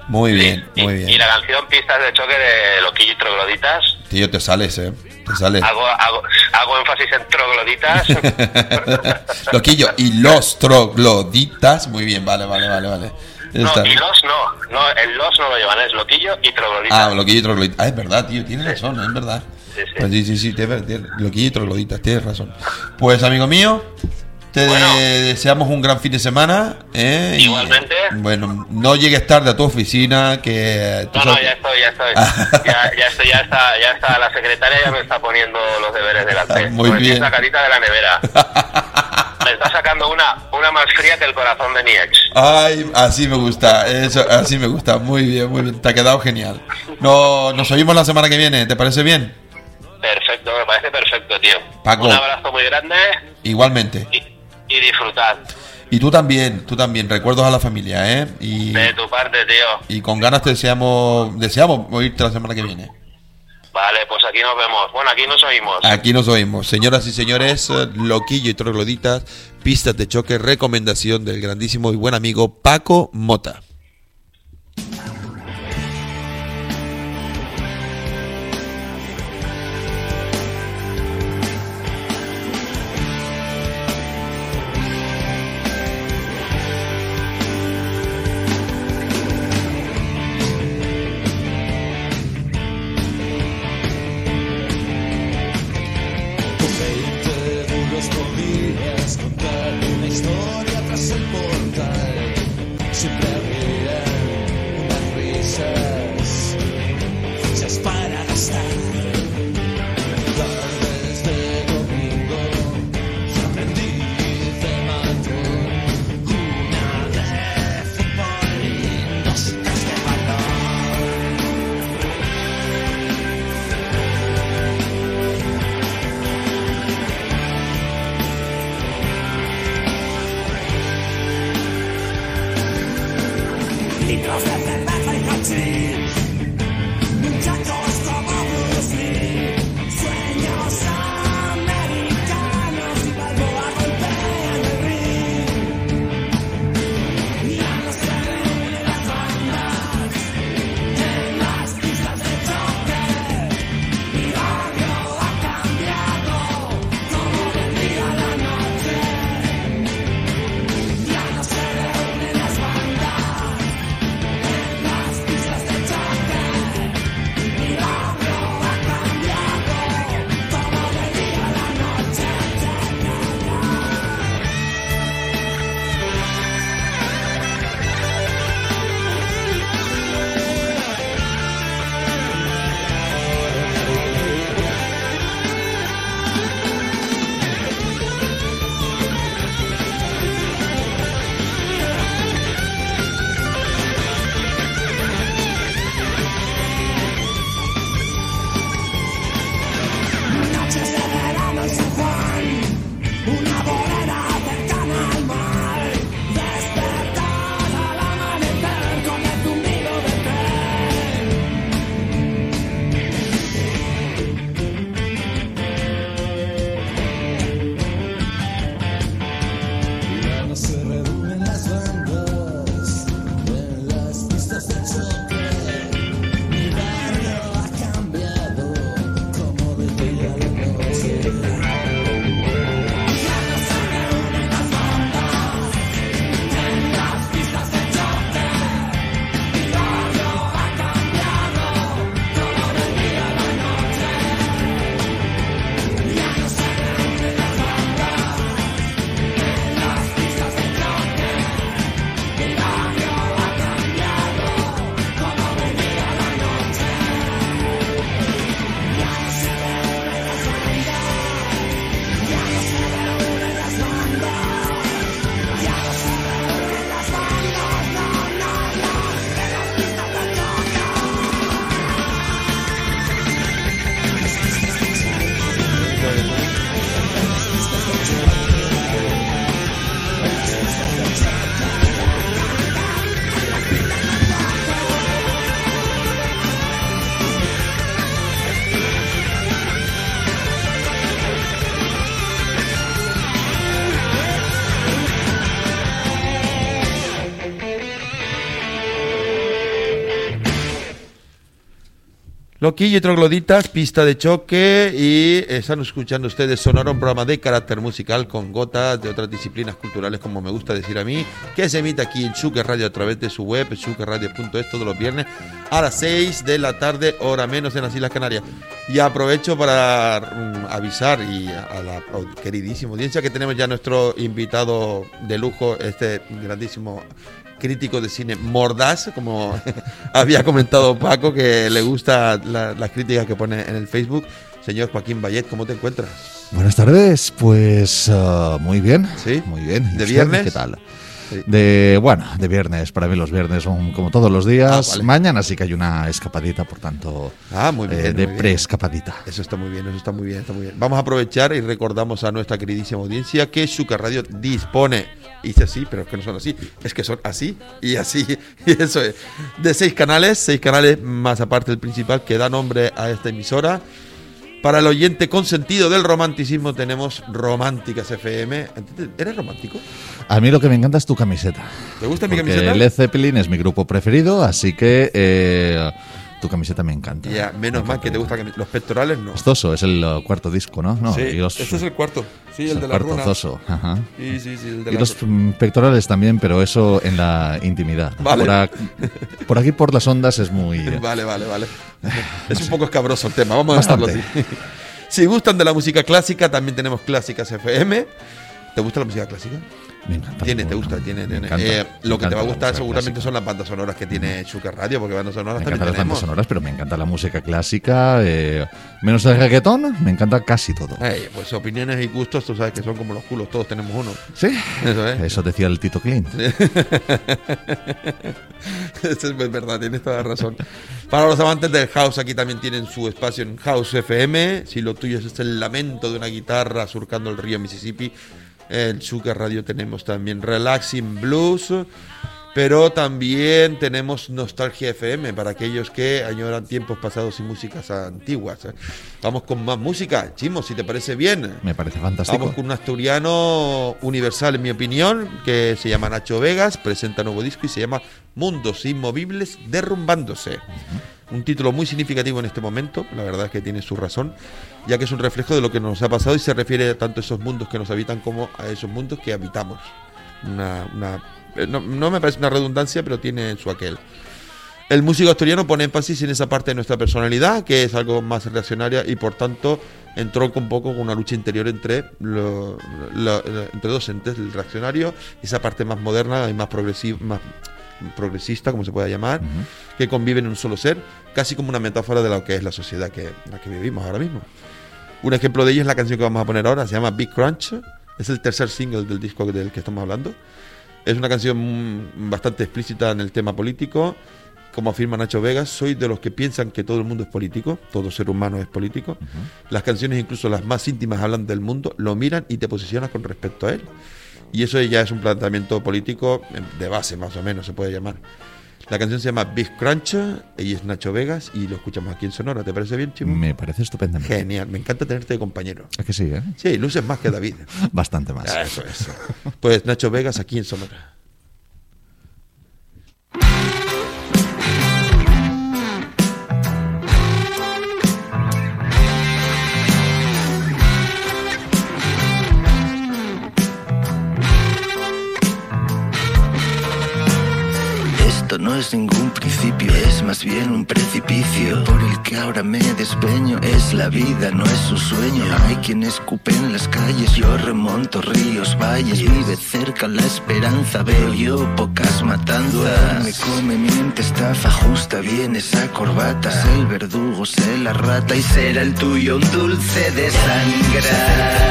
Muy bien, y, muy y bien. la canción Pistas de Choque de Loquillo y Trogloditas. Tío, te sales, eh. Te sales. Hago, hago, hago énfasis en trogloditas. Loquillo y los trogloditas. Muy bien, vale, vale, vale, vale. No, y los no. No, el los no lo llevan, es Loquillo y trogloditas. Ah, loquillo y trogloditas. Ah, es verdad, tío, tienes razón, es verdad. Sí, sí. Pues sí, sí, sí, tienes- tienes- loquillo y trogloditas, tienes razón. Pues, amigo mío, te Bueno. deseamos un gran fin de semana. ¿eh? Y, Igualmente. bueno, no llegues tarde a tu oficina, que... No, no, ya estoy, ya estoy. Ya, ya estoy, ya está, ya está. La secretaria ya me está poniendo los deberes delante. Muy Con bien. esa carita de la nevera. Me está sacando una, una más fría que el corazón de mi ex. Ay, así me gusta, eso, así me gusta, muy bien, muy bien, te ha quedado genial. No, nos oímos la semana que viene, ¿te parece bien? Perfecto, me parece perfecto, tío. Paco. Un abrazo muy grande Igualmente. y, y disfrutad. Y tú también, tú también, recuerdos a la familia, ¿eh? Y, De tu parte, tío. y con ganas te deseamos, deseamos oírte la semana que viene. Vale, pues aquí nos vemos. Bueno, aquí nos oímos. Aquí nos oímos. Señoras y señores, Loquillo y Trogloditas, pistas de choque, recomendación del grandísimo y buen amigo Paco Mota. Isabel. Loquillo y trogloditas, pista de choque y están escuchando ustedes Sonora, un programa de carácter musical con gotas de otras disciplinas culturales, como me gusta decir a mí, que se emite aquí en Chuque Radio a través de su web, chuqueradio.es, todos los viernes a las 6 de la tarde, hora menos en las Islas Canarias. Y aprovecho para mm, avisar y a, a la queridísima audiencia que tenemos ya nuestro invitado de lujo, este grandísimo crítico de cine mordaz, como había comentado Paco, que le gusta la- las críticas que pone en el Facebook. Señor Joaquín Bayet, ¿cómo te encuentras? Buenas tardes, pues ah, muy bien. ¿Sí? Muy bien. ¿Y ¿De usted viernes? ¿Qué tal? De, bueno, de viernes. Para mí los viernes son como todos los días. Ah, vale. Mañana sí que hay una escapadita, por tanto, Ah, muy bien. eh, de pre-escapadita. Eso está muy bien, eso está muy bien, está muy bien. Vamos a aprovechar y recordamos a nuestra queridísima audiencia que Shuka Radio dispone, dice así, pero es que no son así, es que son así y así, y eso es, de seis canales, seis canales más aparte del principal que da nombre a esta emisora. Para el oyente consentido del romanticismo tenemos Románticas FM. ¿Eres romántico? A mí lo que me encanta es tu camiseta. ¿Te gusta mi Porque camiseta? Led Zeppelin es mi grupo preferido, así que eh, tu camiseta me encanta. Ya, menos Me mal que te gusta los pectorales, no. Zoso es el uh, cuarto disco, ¿no? No, sí, y los- este es el cuarto, sí, es el de la cuarto runa. Zoso, ajá. Sí, sí, sí, el de Y la los mm, pectorales también, pero eso en la intimidad. Vale. Por, ac- por aquí, por las ondas, es muy... Vale, vale, vale. Es un poco escabroso el tema, vamos a dejarlo así. Si gustan de la música clásica, también tenemos Clásicas FM. ¿Te gusta la música clásica? Me encanta. Tiene, te Me gusta, tiene, tiene. encanta, Eh, me lo que te va a gustar seguramente clásica. son las bandas sonoras que tiene Chuca Radio, porque bandas sonoras Me también encantan las bandas tenemos. sonoras, pero me encanta la música clásica. eh, menos el reggaetón, me encanta casi todo. Ey, pues opiniones y gustos, tú sabes que son como los culos, todos tenemos uno. Sí, Eso es. eso decía el Tito Clint. Eso es verdad, tienes toda la razón. Para los amantes del house, aquí también tienen su espacio en House FM. Si lo tuyo es el lamento de una guitarra surcando el río Mississippi, en Sugar Radio tenemos también Relaxing Blues. Pero también tenemos Nostalgia FM para aquellos que añoran tiempos pasados y músicas antiguas. ¿eh? Vamos con más música. Chimo, si te parece bien. Me parece fantástico. Vamos con un asturiano universal, en mi opinión, que se llama Nacho Vegas, presenta nuevo disco y se llama Mundos Inmovibles Derrumbándose. Un título muy significativo en este momento, la verdad es que tiene su razón, ya que es un reflejo de lo que nos ha pasado y se refiere tanto a esos mundos que nos habitan como a esos mundos que habitamos. Una, una- no, no me parece una redundancia, pero tiene su aquel. El músico asturiano pone énfasis en esa parte de nuestra personalidad, que es algo más reaccionaria y por tanto entró un poco con una lucha interior entre, lo- lo- entre dos entes, el reaccionario y esa parte más moderna y más, progresiva, más progresista, como se pueda llamar, que conviven en un solo ser, casi como una metáfora de lo que es la sociedad que, en la que vivimos ahora mismo. Un ejemplo de ello es la canción que vamos a poner ahora, se llama Big Crunch, es el tercer single del disco del que estamos hablando. Es una canción mm, bastante explícita en el tema político. Como afirma Nacho Vegas, soy de los que piensan que todo el mundo es político, todo ser humano es político. Las canciones, incluso las más íntimas, hablan del mundo, lo miran y te posicionas con respecto a él. Y eso ya es un planteamiento político eh, de base, más o menos, se puede llamar. La canción se llama Big Crunch, ella es Nacho Vegas y lo escuchamos aquí en Sonora. ¿Te parece bien, Chimo? Me parece estupendamente. Genial, me encanta tenerte de compañero. Es que sí, ¿eh? Sí, luces más que David. Bastante más. Eso, eso. Pues Nacho Vegas aquí en Sonora. No es ningún principio, es más bien un precipicio por el que ahora me despeño. Es la vida, no es un sueño. Hay quien escupe en las calles, yo remonto ríos, valles. Vive cerca la esperanza, veo yo pocas matanzas. Me come, miente, estafa, ajusta bien esa corbata. Sé el verdugo, sé la rata y será el tuyo un dulce de sangrar.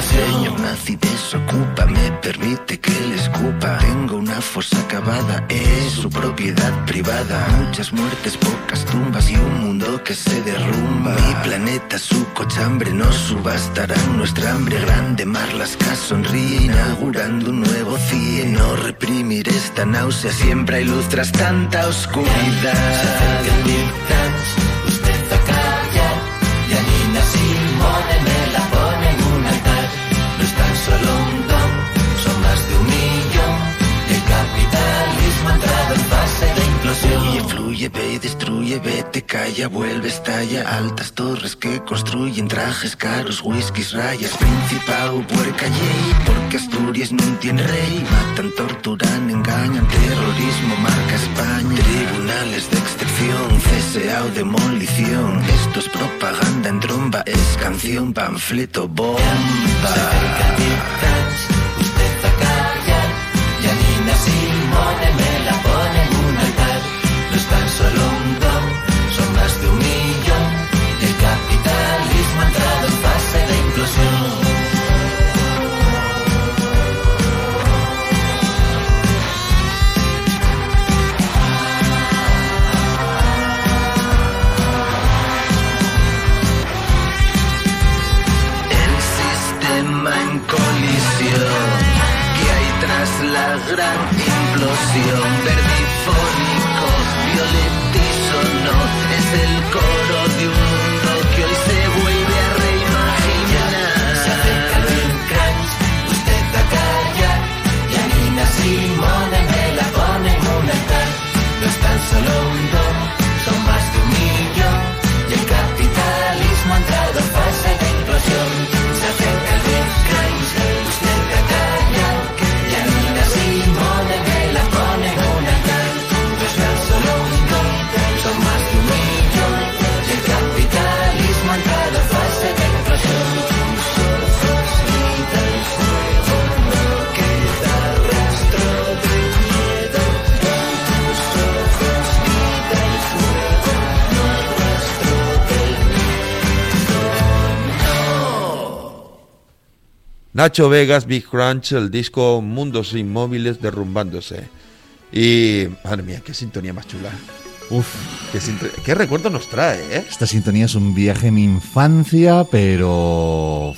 Implosión. Señor nazi desocupa, me permite que le escupa. Tengo una fosa cavada, es su propiedad privada. Muchas muertes, pocas tumbas y un mundo que se derrumba. Mi planeta, su cochambre, no subastarán nuestra hambre. Grande Marlaska sonríe, inaugurando un nuevo CIE. No reprimir esta náusea, siempre hay luz tras tanta oscuridad. Usted a callar y a Nina Simone me la No Fluye, ve y destruye, vete, calla, vuelve, estalla. Altas torres que construyen trajes caros, whiskies, rayas, principado, puerca, yey. Porque Asturias no tiene rey. Matan, torturan, engañan, terrorismo, marca España. Tribunales de excepción, CSA o demolición. Esto es propaganda en tromba, es canción, panfleto, bomba. Usted a callar y a Nina Simone tras la gran implosión. Verdifónico, violetísono, es el coro No Nacho Vegas, Big Crunch, el disco Mundos Inmóviles Derrumbándose. Y, madre mía, qué sintonía más chula. Uf, Qué, recuerdo nos trae, ¿eh? esta sintonía es un viaje en mi infancia, pero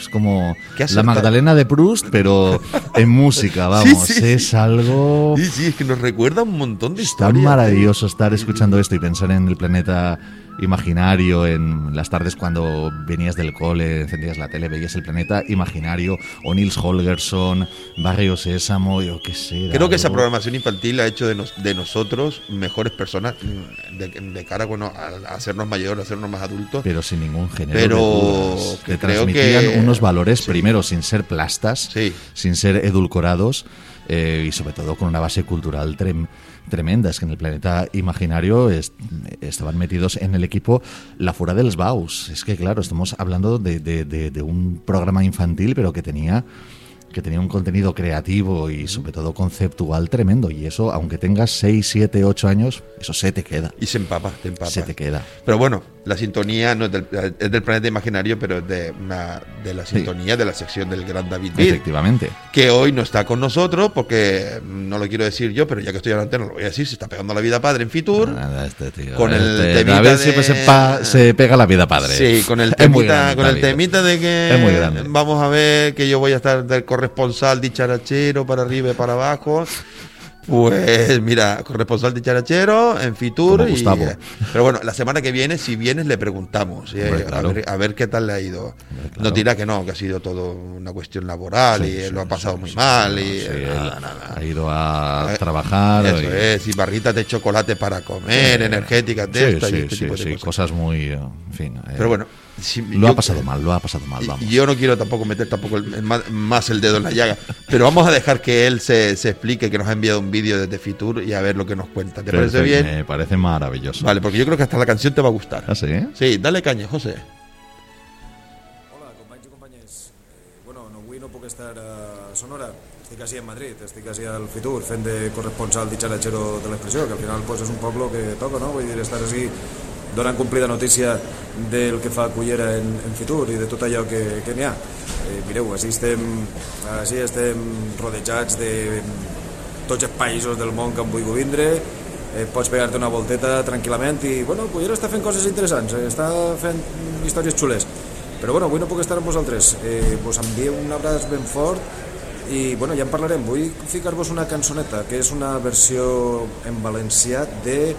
es como la. Magdalena de Proust, pero en música, vamos. sí, es algo Sí, sí, es que nos recuerda un montón de tan historias. ¿eh? maravilloso estar escuchando esto y pensar en el planeta imaginario, en las tardes cuando venías del cole, encendías la tele, veías el planeta imaginario, o Nils Holgersson, Barrio Sésamo, yo qué sé. Creo que esa programación infantil ha hecho de, nos- de nosotros mejores personas mm, de, de cara bueno, a, a hacernos mayores, a hacernos más adultos. pero sin ningún género Pero de dudas. que Te transmitían que- unos valores sí. primero sin ser plastas, Sí. sin ser edulcorados eh, y sobre todo con una base cultural trem- tremenda. Es que en el planeta imaginario es- estaban metidos en el equipo La Fura dels Baus. Es que claro, estamos hablando de, de- de- de un programa infantil pero que tenía que tenía un contenido creativo y sobre todo conceptual tremendo y eso aunque tengas 6, 7, 8 años eso se te queda Y se empapa, te empapa. se te queda Pero bueno, la sintonía no es del, es del planeta imaginario, pero es de, una, de la sintonía de la sección del gran David efectivamente que hoy no está con nosotros porque no lo quiero decir yo, pero ya que estoy en la antena lo voy a decir, se está pegando la vida padre en Fitur. Nada, este tío. Con el Este, temita David de- siempre se, pa- se pega la vida padre. Sí, con el temita, grande, con el temita de que Es muy grande. vamos a ver que yo voy a estar del corresponsal dicharachero para arriba y para abajo. Pues mira, corresponsal dicharachero en Fitur. Y, Gustavo. eh, pero bueno, la semana que viene, si vienes, le preguntamos eh, Hombre, a, claro. ver, a ver qué tal le ha ido. claro. Nos dirá que no, que ha sido todo una cuestión laboral Sí, y eh, sí, lo ha pasado sí, muy mal. y sí, eh, nada, nada. Ha ido a Eh, trabajar. Eso y- es, y barritas de chocolate para comer, Eh, energéticas de sí, estas y este sí, tipo de cosas. cosas muy. eh, En fin. eh, Pero bueno, si- Lo yo- ha pasado mal, lo ha pasado mal, y- vamos. y Yo no quiero tampoco meter tampoco el- el más, el dedo en la llaga, pero vamos a dejar que él se, se explique, que nos ha enviado un vídeo desde Fitur y a ver lo que nos cuenta. ¿Te parece Perfecto, bien? Me parece maravilloso. Vale, porque yo creo que hasta la canción te va a gustar. ¿Ah, sí? Sí, dale caña, José. Hola, companys i companyes. Eh, bueno, no, avui no puc estar a Sonora. Estic així en Madrid, estic així al Fitur, fent de corresponsal dicharachero de l'expressió, que al final pues, és un poble que toca, no? Vull dir, estar així donant complida notícia del que fa Cullera en, en Fitur i de tot allò que, que n'hi ha. Eh, mireu, així estem, així estem rodejats de tots els països del món que han volgut vindre, eh, pots pegar-te una volteta tranquil·lament i, bueno, Cullera està fent coses interessants, eh, està fent històries xules. Però bueno, avui no puc estar amb vosaltres. Eh, vos envio un abraç ben fort i bueno, ja en parlarem. Vull ficar-vos una cançoneta que és una versió en valencià de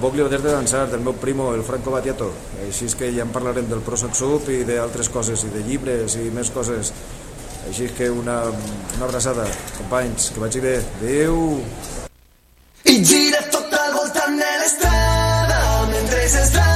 Voglio des de dansar del meu primo, el Franco Battiato. Així és que ja en parlarem del Pro Sex Up i d'altres coses, i de llibres i més coses. Així és que una, una abraçada, companys, que vagi bé. Adéu! I gira tota volta nell'estrada mentre si danza,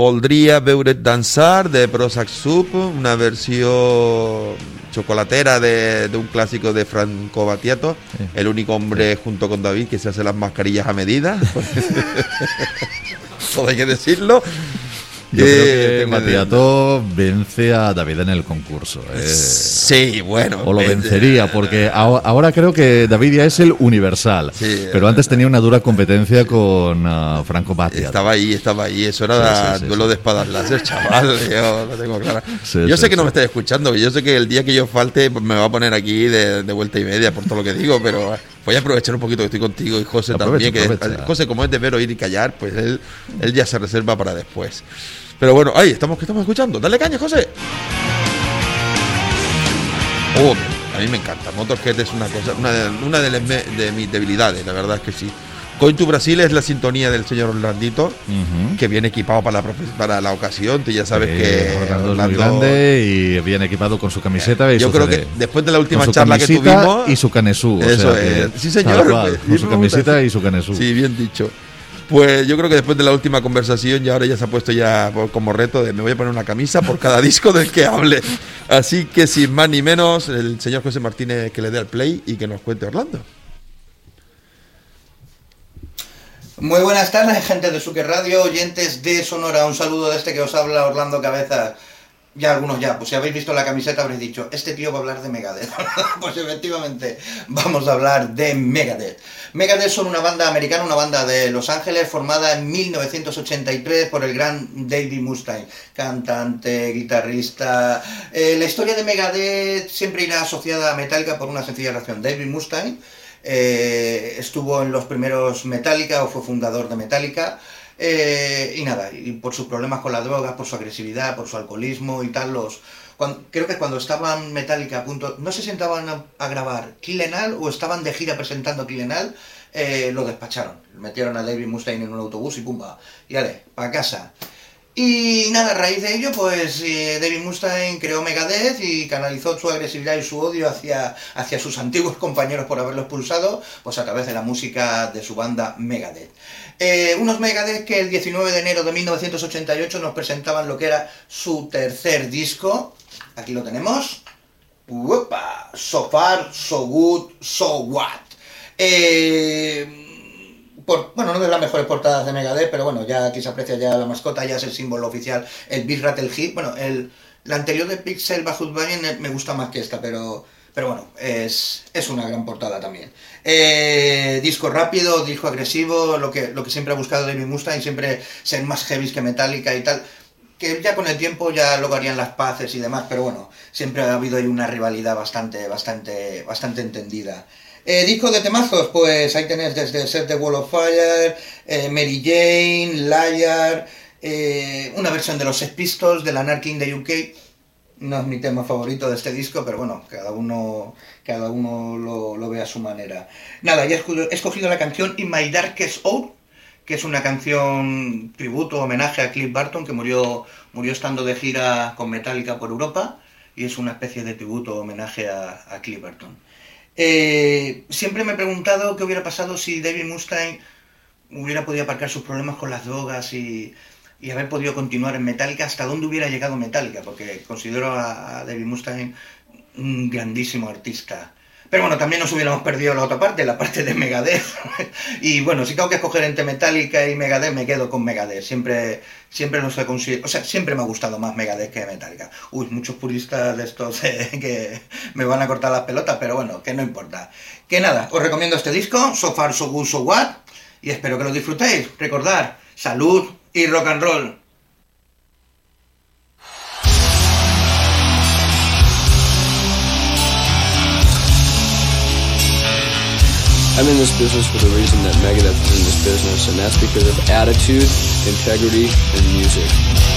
Podría Beuret Danzar de Prozac Soup, una versión chocolatera de, de un clásico de Franco Battiato, Sí. el único hombre junto con David que se hace las mascarillas a medida. Todo hay que decirlo. Yo Eh, creo que tengo- Matiato vence a David en el concurso. eh. Sí, bueno. O lo eh, vencería, porque aho- ahora creo que David ya es el universal. Sí, pero antes tenía una dura competencia con ah, Franco Battiato. Estaba ahí, estaba ahí. Eso era Sí, sí, duelo de espadas láser, chaval. Yo lo tengo claro. Yo sé que no me estáis escuchando. Yo sé que el día que yo falte me va a poner aquí de, de vuelta y media por todo lo que digo. Pero voy a aprovechar un poquito que estoy contigo y José Aprovecha, también. Que aprovecha. José, como es de ver, oír y callar, pues él, él ya se reserva para después. Pero bueno, ahí estamos, que estamos escuchando. Dale caña, José. Oh, a mí me encanta. Motorhead es una cosa, una de, una de, me- de mis debilidades, la verdad es que sí. Going to Brasil es la sintonía del señor Orlandito, Ujú. que viene equipado para la, para la ocasión. Tú ya sabes Sí, que Orlando es muy Orlando- grande y bien equipado con su camiseta. Y Yo creo CD. que después de la última charla que tuvimos- Y su canesú. o Eso sea que- es. Sí, señor. cual, con su camiseta y su canesú. Sí, bien dicho. Pues yo creo que después de la última conversación ya ahora ya se ha puesto ya como reto de me voy a poner una camisa por cada disco del que hable. Así que sin más ni menos, el señor José Martínez que le dé al play y que nos cuente Orlando. Muy buenas tardes, gente de Suque Radio, oyentes de Sonora. Un saludo de este que os habla Orlando Cabezas. Ya algunos ya, pues si habéis visto la camiseta habréis dicho, este tío va a hablar de Megadeth. pues efectivamente, vamos a hablar de Megadeth. Megadeth son una banda americana, una banda de Los Ángeles, formada en 1983 por el gran David Mustaine, cantante, guitarrista. Eh, la historia de Megadeth siempre irá asociada a Metallica por una sencilla razón. David Mustaine eh, estuvo en los primeros Metallica o fue fundador de Metallica. Eh, y nada, y por sus problemas con la droga, por su agresividad, por su alcoholismo y tal, los cuan- creo que cuando estaban Metallica a punto, no se sentaban a, grabar Killenal o estaban de gira presentando Killenal, eh, lo despacharon. Metieron a David Mustaine en un autobús y pumba, y ale, para casa. Y nada, a raíz de ello, pues eh, David Mustaine creó Megadeth y canalizó su agresividad y su odio hacia, hacia sus antiguos compañeros por haberlos expulsado, pues a través de la música de su banda Megadeth. Eh, unos Megadeth que el 19 de enero de 1988 nos presentaban lo que era su tercer disco. Aquí lo tenemos. Uepa, so far, so good, so what. Eh, por- bueno, no de las mejores portadas de Megadeth, pero bueno, ya aquí se aprecia ya la mascota, ya es el símbolo oficial, el Big Rattle Hit. Bueno, el, la anterior de Pixel Bajut me gusta más que esta, pero, pero bueno, es, es una gran portada también. Eh, disco rápido, disco agresivo, lo que, lo que siempre ha buscado David Mustaine, siempre ser más heavy que Metallica y tal que ya con el tiempo ya luego harían las paces y demás, pero bueno, siempre ha habido ahí una rivalidad bastante, bastante, bastante entendida. Eh, disco de temazos, pues ahí tenés desde Set the Wall of Fire, eh, Mary Jane, Liar, eh, una versión de los Pistols, del Anarchy in the UK, no es mi tema favorito de este disco, pero bueno, cada uno, cada uno lo, ve a su manera. Nada, ya he escogido- la canción In My Darkest Hour, que es una canción tributo, homenaje a Cliff Barton, que murió, murió estando de gira con Metallica por Europa, y es una especie de tributo, homenaje a, a Cliff Barton. Eh, siempre me he preguntado qué hubiera pasado si David Mustaine hubiera podido aparcar sus problemas con las drogas y, haber podido continuar en Metallica, hasta dónde hubiera llegado Metallica, porque considero a, a David Mustaine un grandísimo artista. Pero bueno, también nos hubiéramos perdido la otra parte, la parte de Megadeth. y bueno, si tengo que escoger entre Metallica y Megadeth, me quedo con Megadeth. Siempre, siempre he considerado, o sea, siempre me ha gustado más Megadeth que Metallica. Uy, muchos puristas de estos eh, que me van a cortar las pelotas, pero bueno, que no importa. Que nada, os recomiendo este disco, So Far, So Good, So What, y espero que lo disfrutéis. Recordar, salud y rock and roll. I'm in this business for the reason that Megadeth is in this business, and that's because of attitude, integrity, and music.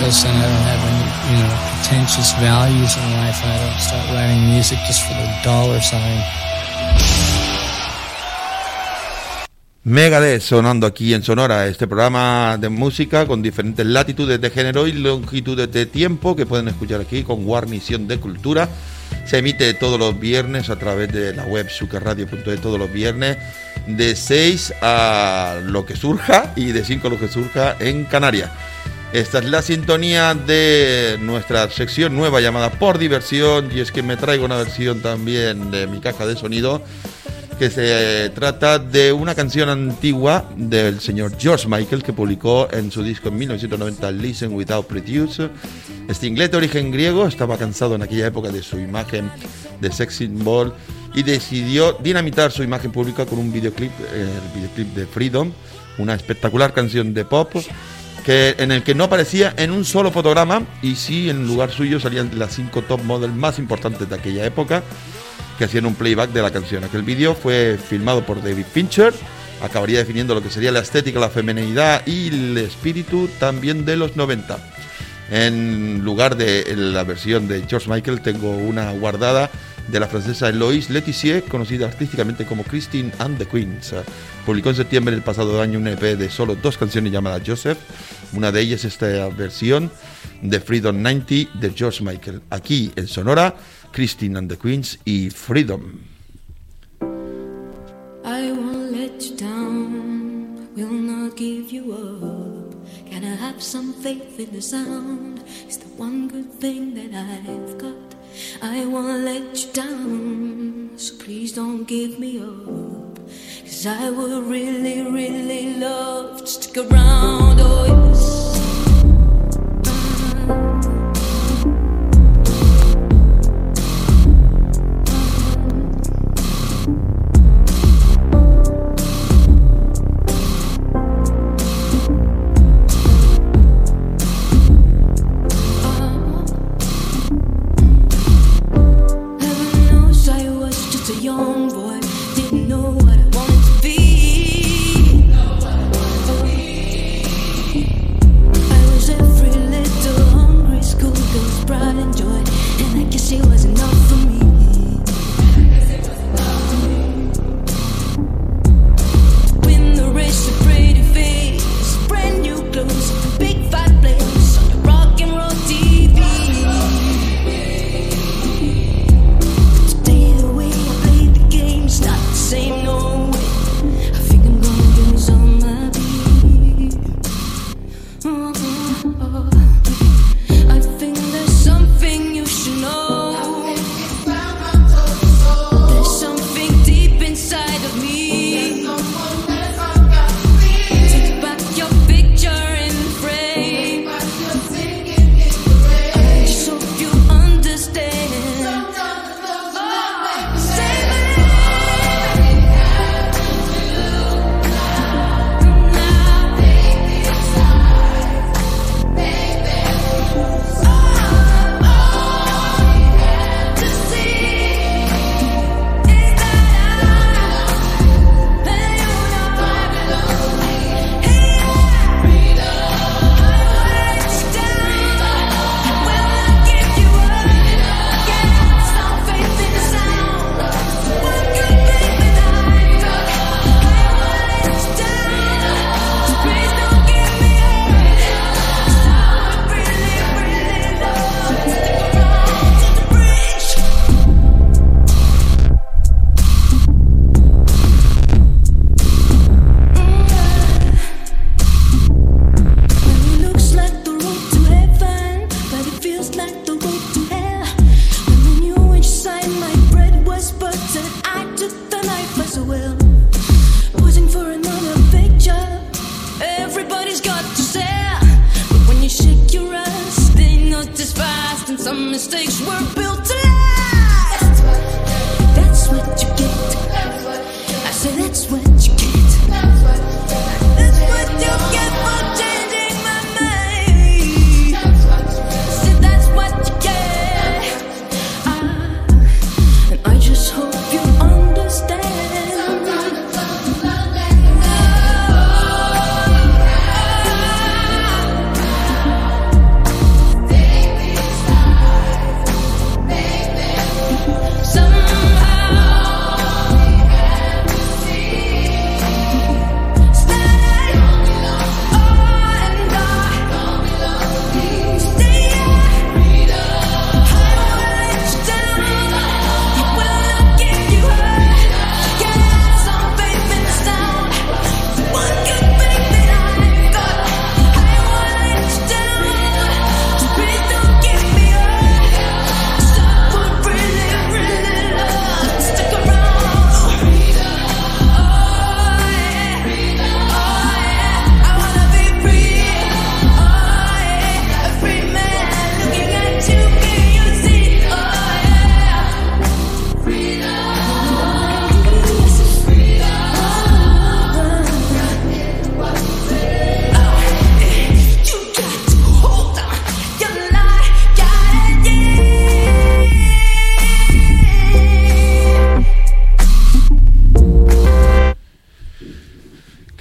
Because then I don't have any, you know, pretentious values in life. I don't start writing music just for the dollar sign. Megadeth sonando aquí en Sonora, este programa de música con diferentes latitudes de género y longitudes de tiempo que pueden escuchar aquí con guarnición de cultura. Se emite todos los viernes a través de la web sucarradio.de todos los viernes de 6 a lo que surja y de 5 a lo que surja en Canarias. Esta es la sintonía de nuestra sección nueva llamada Por Diversión y es que me traigo una versión también de mi caja de sonido que se trata de una canción antigua del señor George Michael que publicó en su disco en 1990 Listen Without Prejudice. Este inglés de origen griego estaba cansado en aquella época de su imagen de sex symbol y decidió dinamitar su imagen pública con un videoclip, el videoclip de Freedom, una espectacular canción de pop que, en el que no aparecía en un solo fotograma y sí en lugar suyo salían las cinco top models más importantes de aquella época que hacían un playback de la canción. Aquel vídeo fue filmado por David Fincher, acabaría definiendo lo que sería la estética, la feminidad y el espíritu también de los 90. En lugar de la versión de George Michael tengo una guardada de la francesa Eloise Letizier, conocida artísticamente como Christine and the Queens. Publicó en septiembre del pasado año un EP de solo dos canciones llamada Joseph. Una de ellas esta versión de Freedom 90 de George Michael. Aquí en Sonora, Christine and the Queens y Freedom. I won't let you down, will not give you up. Can I have some faith in the sound? It's the one good thing that I've got. I won't let you down, so please don't give me up. Cause I would really, really love to stick around. Oh, yes.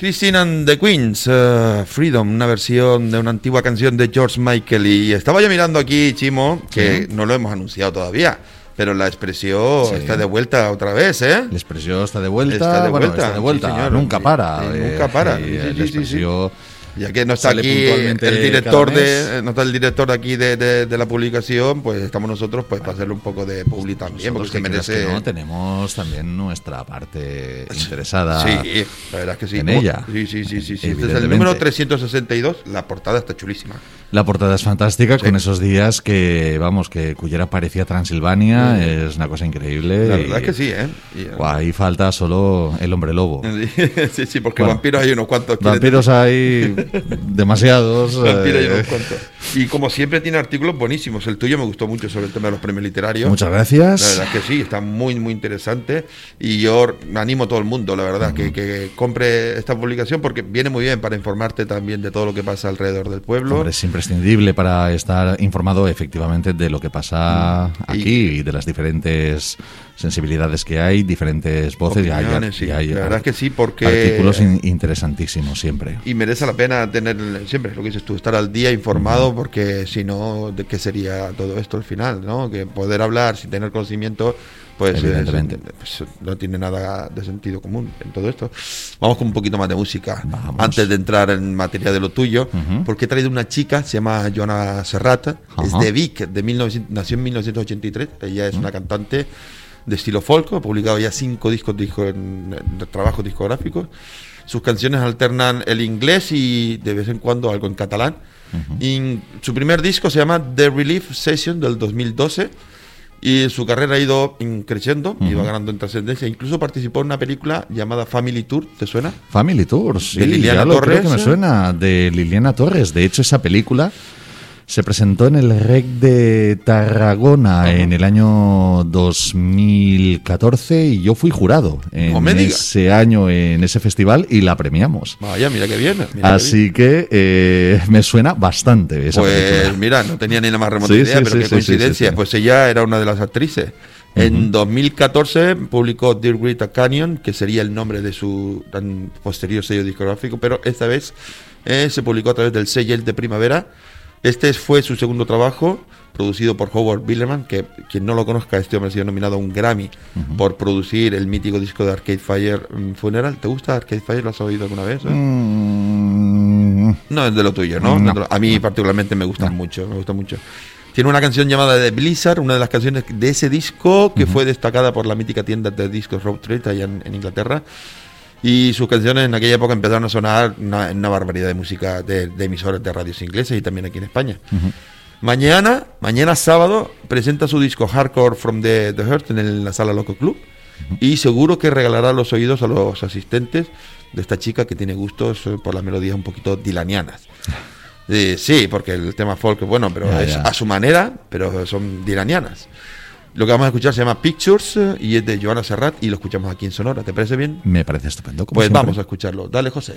Christine and the Queens, eh, Freedom, una versión de una antigua canción de George Michael. Y estaba yo mirando aquí, Chimo, que Sí. no lo hemos anunciado todavía, pero la expresión Sí. está de vuelta otra vez, ¿eh? La expresión está de vuelta, Está de bueno, vuelta, está de vuelta, sí, señor. nunca para. eh, nunca para. sí, la expresión Ya que no está sale aquí puntualmente el director de eh, no está el director de aquí de, de- de la publicación, pues estamos nosotros pues para hacerle un poco de publi también, porque se merece. que no, tenemos también nuestra parte interesada Sí, la verdad es que sí. en ella. Sí, sí, sí, sí. sí. Este es el número 362. La portada está chulísima. La portada es fantástica con esos días que, vamos, que Cullera parecía Transilvania, es una cosa increíble. La y- verdad es que sí, ¿eh? Y, eh, ahí falta solo el hombre lobo. sí, sí, porque Bueno, vampiros hay unos cuantos. ¿quieres Vampiros hay demasiados. Eh. Y como siempre tiene artículos buenísimos. El tuyo me gustó mucho sobre el tema de los premios literarios. Muchas gracias. La verdad es que sí, está muy, muy interesante. Y yo animo a todo el mundo, la verdad, que, que compre esta publicación porque viene muy bien para informarte también de todo lo que pasa alrededor del pueblo. Hombre, es imprescindible para estar informado efectivamente de lo que pasa Mm. Y- aquí y de las diferentes sensibilidades que hay, diferentes voces y hay, sí. y hay La verdad es que sí, porque- artículos in- interesantísimos siempre. Y merece la pena tener siempre lo que dices tú, estar al día informado, porque si no, ¿de qué sería todo esto al final? ¿no? Que poder hablar sin tener conocimiento, pues, es- Evidentemente. pues, no tiene nada de sentido común en todo esto. Vamos con un poquito más de música antes de entrar en materia de lo tuyo, porque he traído una chica, se llama Joana Serrat, es Ajá. de Vic, de 1900 nació en 1983, ella es una cantante de estilo folk, ha publicado ya cinco discos disco, en, en trabajos discográficos. Sus canciones alternan el inglés y de vez en cuando algo en catalán. Y su primer disco se llama The Relief Session del 2012 y su carrera ha ido creciendo, iba ganando en trascendencia. Incluso participó en una película llamada Family Tour, ¿te suena? Family Tours, sí, De Liliana ya lo creo Torres. que me suena, de Liliana Torres. De hecho, esa película se presentó en el REC de Tarragona en el año 2014 y yo fui jurado en No ese año en ese festival y la premiamos. Vaya, mira qué bien. mira qué bien. Así que eh, me suena bastante esa Pues película. mira, no tenía ni la más remota Sí, idea, sí, pero sí, qué coincidencia. Pues ella era una de las actrices. En 2014 publicó Dear Greta Canyon, que sería el nombre de su tan posterior sello discográfico, pero esta vez eh, se publicó a través del sello de Primavera. Este fue su segundo trabajo, producido por Howard Billerman, que quien no lo conozca, este hombre ha sido nominado a un Grammy por producir el mítico disco de Arcade Fire mm, Funeral. ¿Te gusta Arcade Fire? ¿Lo has oído alguna vez? eh? Mm, No es de lo tuyo, ¿no? A mí particularmente me gusta mucho, me gusta mucho. Tiene una canción llamada The Blizzard, una de las canciones de ese disco que fue destacada por la mítica tienda de discos Road Trade allá en, en Inglaterra. Y sus canciones en aquella época empezaron a sonar una, en una barbaridad de música de, de emisoras de radios ingleses y también aquí en España. Mañana, mañana sábado, presenta su disco Hardcore from the, the Heart en el- la sala Loco Club. Y seguro que regalará los oídos a los asistentes de esta chica que tiene gustos eh, por las melodías un poquito dilanianas. Eh, sí, porque el tema folk es bueno, pero Ya, es ya. a su manera, pero son dilanianas. Lo que vamos a escuchar se llama Pictures eh, y es de Joana Serrat y lo escuchamos aquí en Sonora. ¿Te parece bien? Me parece estupendo. como Pues siempre. vamos a escucharlo. Dale, José.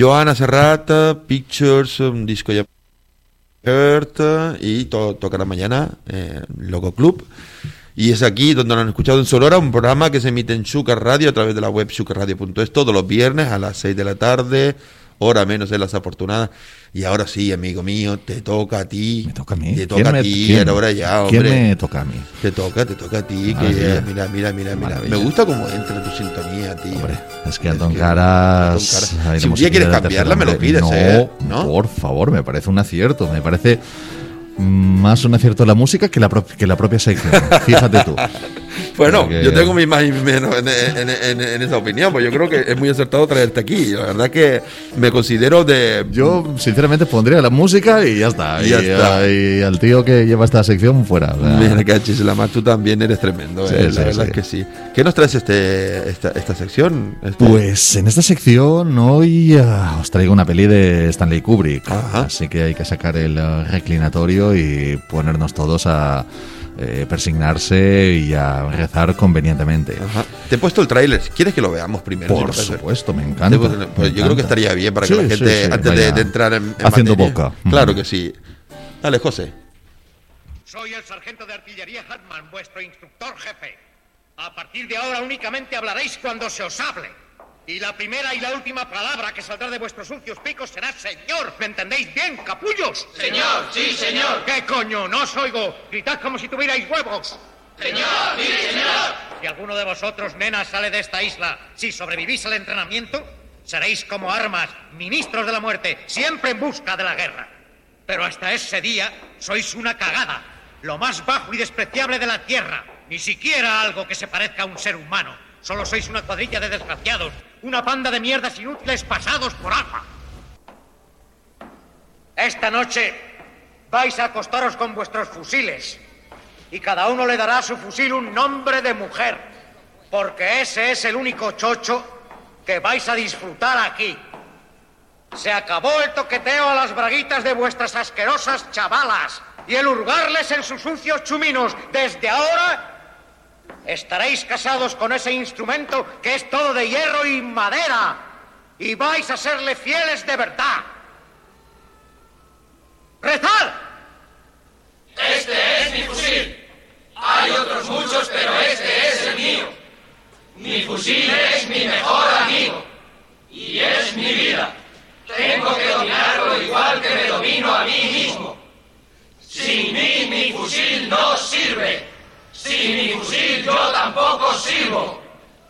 Johanna Serrat, eh, Pictures, un disco ya y to- tocará mañana eh, Loco Club. Y es aquí donde nos han escuchado en Sonora, un programa que se emite en Shuker Radio a través de la web shukerradio.es todos los viernes a las 6 de la tarde, hora menos de las afortunadas. Y ahora sí, amigo mío, te toca a ti. Me toca a mí. Te toca ¿Quién a me- ti, quién- era hora ya, quién hombre. me toca a mí? Te toca, te toca a ti. Ah, que mira, mira, mira, mira. Me gusta cómo entra tu sintonía, tío. Es que Anton Caras. Si la un día quieres cambiarla, me lo pides. ¿eh? No, por favor, me parece un acierto. Me parece más un acierto la música que la, que la propia sección. Fíjate tú. Bueno, Porque- yo tengo mi más y menos en, en- en- en esa opinión, pues yo creo que es muy acertado traerte aquí. La verdad que me considero de... Yo, sinceramente, pondría la música y ya está. Y ya está. y al tío que lleva esta sección fuera. o sea, Mira, cachis, la más tú también eres tremendo, Sí, eh, la verdad sí. es que sí. ¿Qué nos traes este, esta, esta sección? Este- Pues en esta sección hoy ah, os traigo una peli de Stanley Kubrick. Así que hay que sacar el ah, reclinatorio y ponernos todos a eh, persignarse y a rezar convenientemente. Ajá. Te he puesto el tráiler. ¿Quieres que lo veamos primero? Por Si supuesto, me encanta. puesto- me Pues yo creo que encanta. estaría bien para que Sí, la sí, gente, sí, antes de, de entrar en, en haciendo materia- boca. Claro que sí. Dale, José. Soy el sargento de artillería Hartman, vuestro instructor jefe. A partir de ahora únicamente hablaréis cuando se os hable. Y la primera y la última palabra que saldrá de vuestros sucios picos será señor. ¿Me entendéis bien, capullos? Señor, sí, señor. ¿Qué coño? No os oigo. Gritad como si tuvierais huevos. Señor, sí, señor. Si alguno de vosotros, nenas, sale de esta isla, si sobrevivís al entrenamiento, seréis como armas, ministros de la muerte, siempre en busca de la guerra. Pero hasta ese día sois una cagada, lo más bajo y despreciable de la tierra. Ni siquiera algo que se parezca a un ser humano. Solo sois una cuadrilla de desgraciados, una panda de mierdas inútiles pasados por alfa. Esta noche vais a acostaros con vuestros fusiles y cada uno le dará a su fusil un nombre de mujer, porque ese es el único chocho que vais a disfrutar aquí. Se acabó el toqueteo a las braguitas de vuestras asquerosas chavalas y el hurgarles en sus sucios chuminos. Desde ahora estaréis casados con ese instrumento que es todo de hierro y madera y vais a serle fieles de verdad. ¡Rezad! Este es mi fusil. Hay otros muchos, pero este es el mío. Mi fusil es mi mejor amigo. Y es mi vida. Tengo que dominarlo igual que me domino a mí mismo. Sin mí mi fusil no sirve. Sin mi fusil yo tampoco sirvo.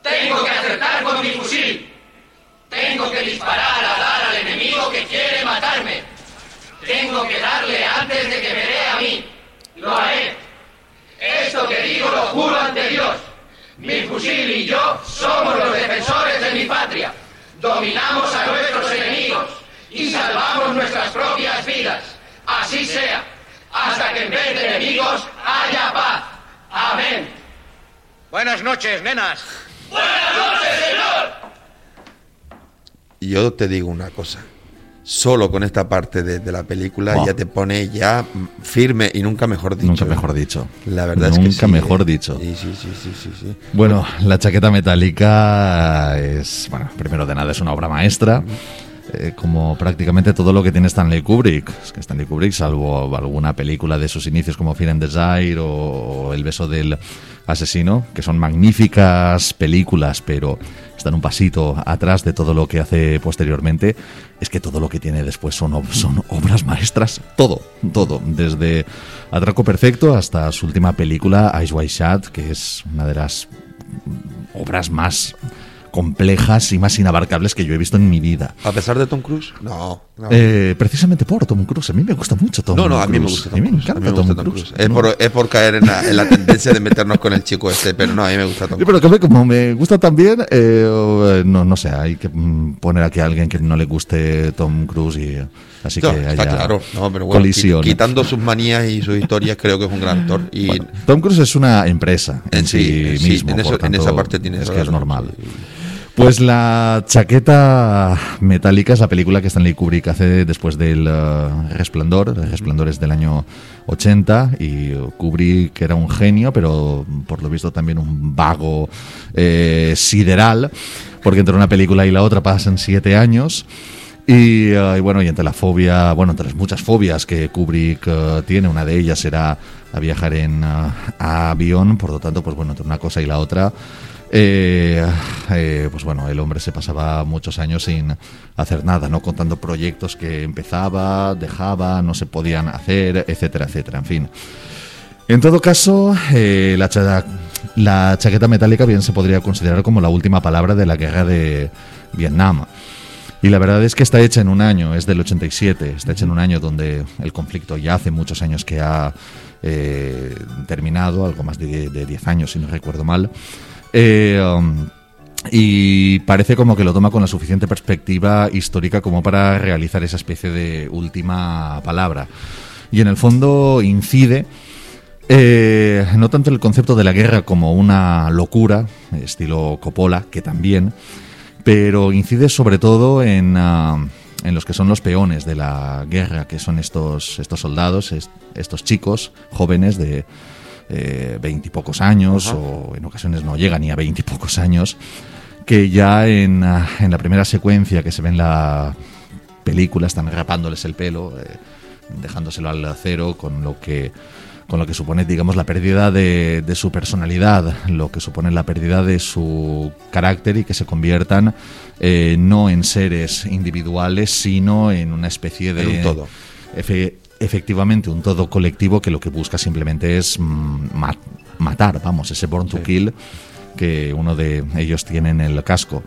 Tengo que acertar con mi fusil. Tengo que disparar a dar al enemigo que quiere matarme. Tengo que darle antes de que me dé a mí. Lo haré. Esto que digo lo juro ante Dios. Mi fusil y yo somos los defensores de mi patria. Dominamos a nuestros enemigos y salvamos nuestras propias vidas. Así sea, hasta que en vez de enemigos haya paz. Amén. Buenas noches, nenas. Buenas noches, señor. Y yo te digo una cosa. Solo con esta parte de, de la película Oh. ya te pone ya mm, firme y nunca mejor dicho. Nunca mejor dicho. La verdad es que Nunca sí, mejor eh. dicho. Sí, sí, sí, sí, sí, sí. Bueno, la chaqueta metálica es, bueno, primero de nada es una obra maestra, eh, como prácticamente todo lo que tiene Stanley Kubrick. Es que Stanley Kubrick, salvo alguna película de sus inicios como Fear and Desire o El beso del asesino, que son magníficas películas, pero están un pasito atrás de todo lo que hace posteriormente, es que todo lo que tiene después son, ob- son obras maestras, todo, todo, desde Atraco Perfecto hasta su última película, Eyes Wide Shut, que es una de las obras más complejas y más inabarcables que yo he visto en mi vida. A pesar de Tom Cruise, no. no. Eh, precisamente por Tom Cruise. A mí me gusta mucho Tom No, Cruise. no, a mí me gusta Tom A mí me Cruise, encanta mí me Tom, gusta Tom Cruise. Cruise. Es No. por, es por caer en la, en la tendencia de meternos con el chico este, pero no, a mí me gusta Tom Cruise. pero que como me gusta también, eh, eh, no, no sé, hay que mm, poner aquí a alguien que no le guste Tom Cruise y así No, que está haya claro, no, pero bueno, colisión. qui- quitando sus manías y sus historias, creo que es un gran actor. Y Tom Cruise es una empresa en sí, sí, mismo, en eso- por en esa tanto, parte tienes es que es normal. Pues la chaqueta metálica es la película que Stanley Kubrick hace después del eh, Resplandor. El Resplandor es del año 80 y Kubrick era un genio, pero por lo visto también un vago eh, sideral, porque entre una película y la otra pasan siete años. Y, y bueno, y entre la fobia, bueno, entre las muchas fobias que Kubrick eh, tiene, una de ellas era a viajar en avión, por lo tanto, pues bueno, entre una cosa y la otra, eh, eh, pues bueno, el hombre se pasaba muchos años sin hacer nada, ¿no? Contando proyectos que empezaba, dejaba, no se podían hacer, etcétera, etcétera, en fin. En todo caso, eh, la, cha- la chaqueta metálica bien se podría considerar como la última palabra de la guerra de Vietnam. Y la verdad es que está hecha en un año, es del 87, está hecha en un año donde el conflicto ya hace muchos años que ha terminado, algo más de, de 10 años si no recuerdo mal. Eh, um, y parece como que lo toma con la suficiente perspectiva histórica como para realizar esa especie de última palabra. Y en el fondo incide eh, no tanto el concepto de la guerra como una locura, estilo Coppola, que también, pero incide sobre todo en, ah, en los que son los peones de la guerra, que son estos, estos soldados, est- estos chicos jóvenes de veintipocos años, Ajá. o en ocasiones no llegan ni a veintipocos años, que ya en, ah, en la primera secuencia que se ve en la película están rapándoles el pelo, eh, dejándoselo al cero, con lo que con lo que supone, digamos, la pérdida de, de su personalidad, lo que supone la pérdida de su carácter y que se conviertan eh, no en seres individuales, sino en una especie de... En un todo. Efe- efectivamente, un todo colectivo que lo que busca simplemente es mm, ma- matar, vamos, ese born to kill que uno de ellos tiene en el casco.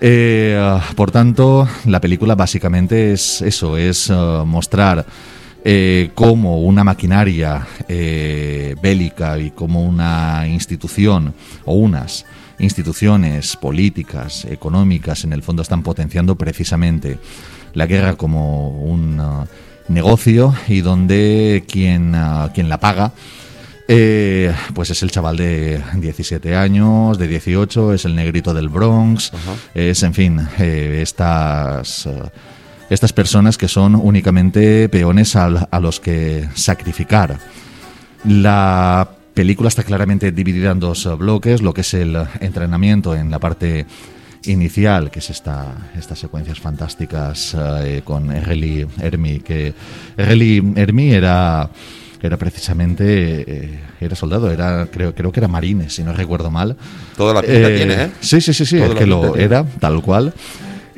Eh, por tanto, la película básicamente es eso, es ah, mostrar eh, cómo una maquinaria eh, bélica y como una institución o unas instituciones políticas, económicas, en el fondo están potenciando precisamente la guerra como un ah, negocio y donde quien, ah, quien la paga eh, pues es el chaval de 17 años, de 18, es el negrito del Bronx, es, en fin, eh, estas, eh, estas personas que son únicamente peones al- a los que sacrificar. La película está claramente dividida en dos bloques, lo que es el entrenamiento en la parte inicial, que es esta, estas secuencias fantásticas eh, con Erreli Hermi, que Erreli Hermi era era precisamente eh, era soldado, era creo creo que era marines, si no recuerdo mal. Toda la pinta tiene, ¿eh? Sí, sí, sí, sí, es que lo tiene. era tal cual.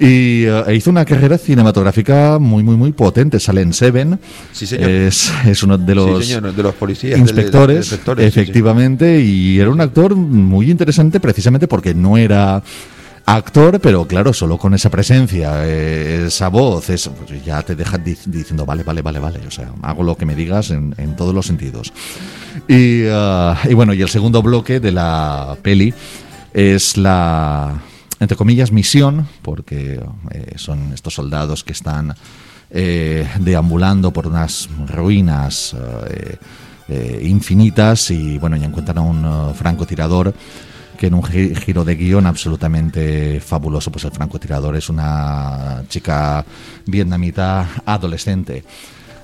Y eh, e hizo una carrera cinematográfica muy, muy, muy potente. Sale en Seven. Sí, señor. Es, es uno de los, Sí, señor, de los policías, inspectores, de- de- de inspectores, sí, sí. efectivamente. Y era un actor muy interesante precisamente porque no era actor, pero claro, solo con esa presencia, eh, esa voz, eso, pues ya te deja di- diciendo, vale, vale, vale, vale. O sea, hago lo que me digas en, todos los sentidos. Y, ah, y bueno, y el segundo bloque de la peli es la, entre comillas, misión, porque eh, son estos soldados que están eh, deambulando por unas ruinas eh, eh, infinitas y bueno, ya encuentran a un eh, francotirador que en un gi- giro de guion absolutamente fabuloso, pues el francotirador es una chica vietnamita adolescente.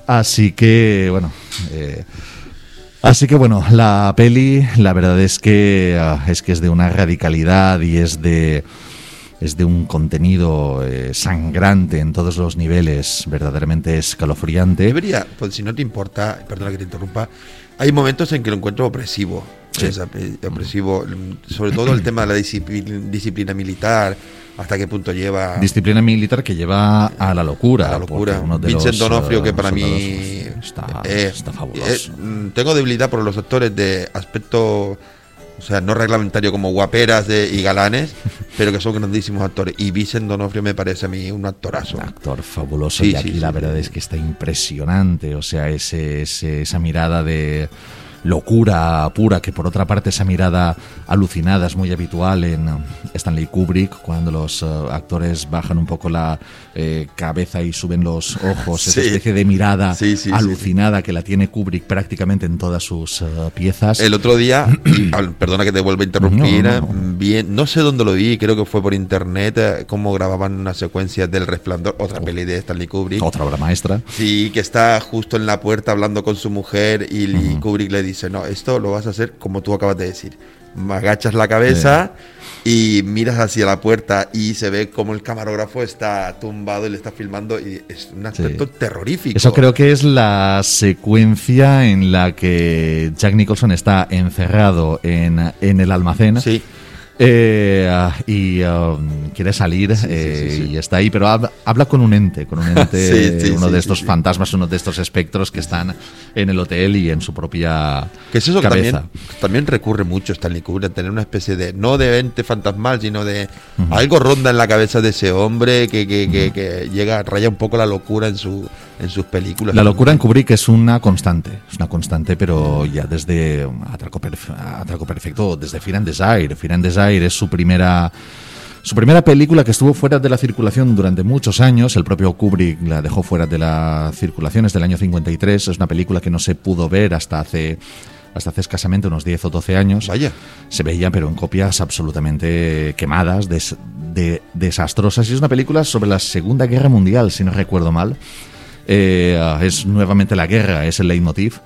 Así que, bueno, eh, Así que bueno, la peli, la verdad es que ah, es que es de una radicalidad y es de es de un contenido eh, sangrante en todos los niveles, verdaderamente escalofriante. Debería, pues si no te importa, perdona que te interrumpa, hay momentos en que lo encuentro opresivo. Sí. Es opresivo, sobre todo el tema de la disciplina, disciplina militar, hasta qué punto lleva... Disciplina militar que lleva a la locura. A la locura. porque uno de Vincent los, Donofrio, eh, que para soldados, mí pues, está, eh, está fabuloso. eh, mm, tengo debilidad por los actores de aspecto, o sea, no reglamentario como guaperas de, y galanes, pero que son grandísimos actores. Y Vincent Donofrio me parece a mí un actorazo. actor fabuloso Sí, y aquí sí, la verdad es que está impresionante, o sea, ese, ese- esa mirada de locura pura, que por otra parte esa mirada alucinada es muy habitual en Stanley Kubrick, cuando los eh, actores bajan un poco la eh, cabeza y suben los ojos, esa Sí. especie de mirada Sí, sí, alucinada que la tiene Kubrick prácticamente en todas sus eh, piezas. El otro día, perdona que te vuelva a interrumpir, No, no, no. bien, no sé dónde lo vi, creo que fue por internet, eh, cómo grababan una secuencia del Resplandor, otra peli de Stanley Kubrick. Otra obra maestra. Sí, que está justo en la puerta hablando con su mujer y, y Kubrick le dice, no, esto lo vas a hacer como tú acabas de decir. Agachas la cabeza y miras hacia la puerta y se ve como el camarógrafo está tumbado y le está filmando y es un aspecto terrorífico. Eso creo que es la secuencia en la que Jack Nicholson está encerrado en, en el almacén. Sí. Eh, ah, y um, quiere salir eh, y está ahí, pero habla, habla con un ente, con un ente, Sí, sí, uno sí, de sí, estos sí. fantasmas, uno de estos espectros que están en el hotel y en su propia Que es eso que cabeza. también, también recurre mucho Stanley Kubrick, a tener una especie de, no de ente fantasmal, sino de Ujú. algo ronda en la cabeza de ese hombre que, que, que, que llega, raya un poco la locura en, su, en sus películas. La locura en Kubrick es una constante, es una constante, pero ya desde Atraco, Perf- Atraco Perfecto, desde Fear and Desire. Fear and Desire es su primera, su primera película que estuvo fuera de la circulación durante muchos años. El propio Kubrick la dejó fuera de la circulación, es del año 53. Es una película que no se pudo ver hasta hace hasta hace escasamente unos 10 o 12 años. Vaya. Se veía, pero en copias absolutamente quemadas, des- de- desastrosas. Y es una película sobre la Segunda Guerra Mundial, si no recuerdo mal. Eh, es nuevamente la guerra, es el leitmotiv.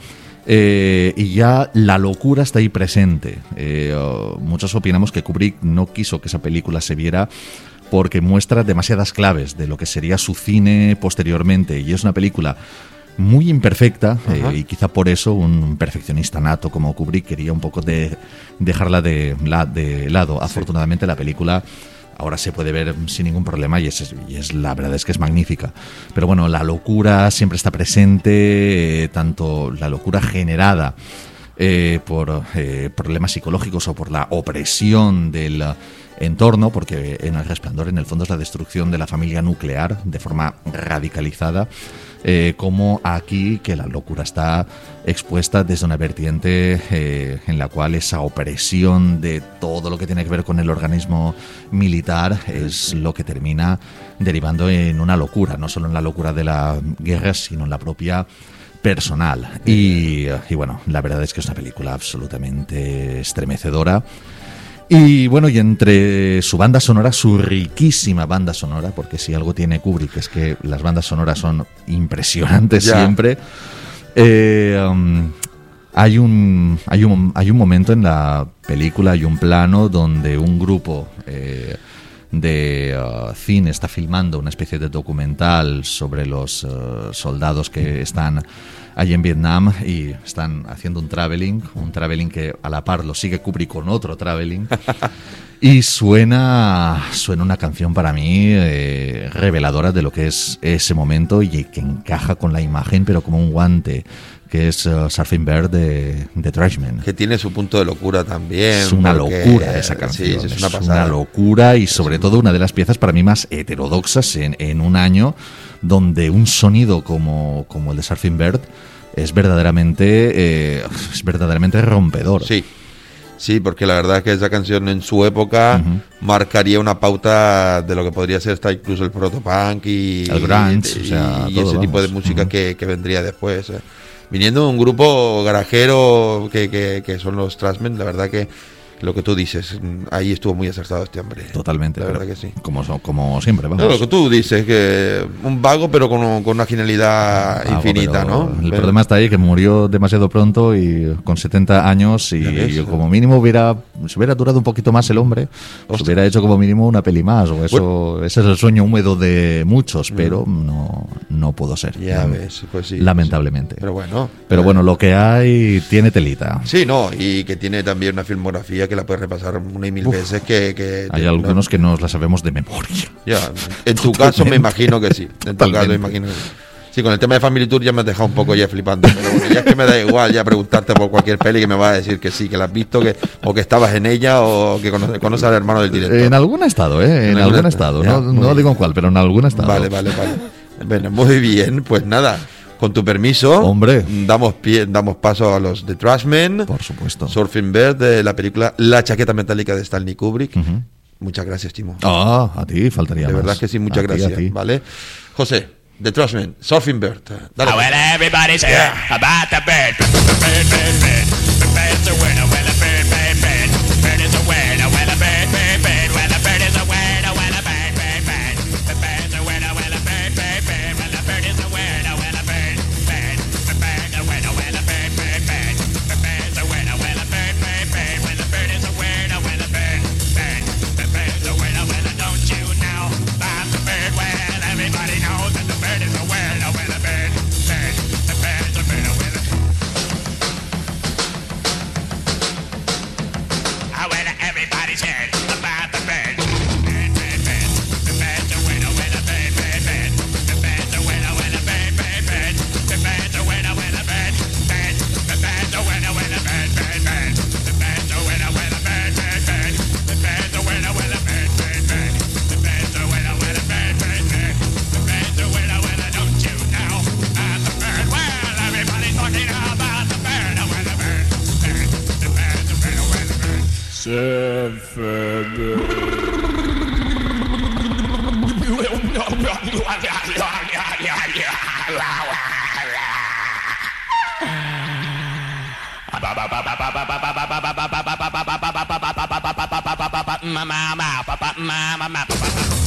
Eh, y ya la locura está ahí presente. Eh, muchos opinamos que Kubrick no quiso que esa película se viera porque muestra demasiadas claves de lo que sería su cine posteriormente. Y es una película muy imperfecta eh, y quizá por eso un perfeccionista nato como Kubrick quería un poco de dejarla de, la, de lado. Afortunadamente la película ahora se puede ver sin ningún problema y es, la verdad es que es magnífica. Pero bueno, la locura siempre está presente, eh, tanto la locura generada eh, por eh, problemas psicológicos o por la opresión del entorno, porque en el resplandor en el fondo es la destrucción de la familia nuclear de forma radicalizada, eh, como aquí que la locura está expuesta desde una vertiente eh, en la cual esa opresión de todo lo que tiene que ver con el organismo militar es lo que termina derivando en una locura, no solo en la locura de la guerra, sino en la propia personal. Y, y bueno, la verdad es que es una película absolutamente estremecedora. Y bueno, y entre su banda sonora, su riquísima banda sonora, porque si algo tiene Kubrick es que las bandas sonoras son impresionantes siempre. eh, um, hay un, hay, un, hay un momento en la película, hay un plano donde un grupo eh, de uh, cine está filmando una especie de documental sobre los uh, soldados que están allí en Vietnam y están haciendo un traveling, un traveling que a la par lo sigue Kubrick con otro traveling. Y suena, suena una canción para mí eh, reveladora de lo que es ese momento y que encaja con la imagen, pero como un guante, que es uh, Surfing Bird de, de Trashman. Que tiene su punto de locura también. Es una porque- locura esa canción. Sí, es, es una locura y sobre todo una de las piezas para mí más heterodoxas en, en un año donde un sonido como, como el de Surfing Bird es verdaderamente, eh, es verdaderamente rompedor. Sí. Sí, porque la verdad es que esa canción en su época marcaría una pauta de lo que podría ser hasta incluso el protopunk y, El grunge, y, o sea, y todo, ese tipo de música que, que vendría después. eh. Viniendo de un grupo garajero que, que, que son los Trasmen, la verdad que lo que tú dices, mm, ahí estuvo muy acertado este hombre. Totalmente. La verdad que sí. Como, como siempre, vamos. No, lo que tú dices, que un vago pero con, con una genialidad Algo, infinita, ¿no? El Pero- problema está ahí que murió demasiado pronto y con 70 años y, y como mínimo hubiera se hubiera durado un poquito más el hombre, se hubiera hecho como mínimo una peli más o eso ese es el sueño húmedo de muchos, pero no no pudo ser. Mm. Ya ves, pues sí. Lamentablemente. Pero bueno. Pero bueno, lo que hay tiene telita. Sí, no, y que tiene también una filmografía que la puedes repasar una y mil Uf. veces que... que Hay te- algunos que nos la sabemos de memoria. Ya, en tu caso me imagino que sí. En tu caso Totalmente. me imagino que sí. Sí, con el tema de Family Tour ya me has dejado un poco ya flipando. Pero bueno, ya es que me da igual ya preguntarte por cualquier peli que me va a decir que sí, que la has visto, que, o que estabas en ella, o que conoces, conoces al hermano del director. En algún estado, ¿eh? En, En algún estado. ya, no no digo en cuál, pero en algún estado. Vale, vale, vale. Bueno, muy bien, pues nada, con tu permiso, Hombre. damos pie, damos paso a los de Trashman. Por supuesto. Surfing Bird de la película La chaqueta metálica de Stanley Kubrick. Muchas gracias, Timo. Ah, a ti faltaría De más. verdad que sí, muchas A gracias, ti. ¿vale? José, The Trashman, Surfing. Dale. Oh, well, everybody's about the. The bird. Efendim. Mama, papa, mama, papa.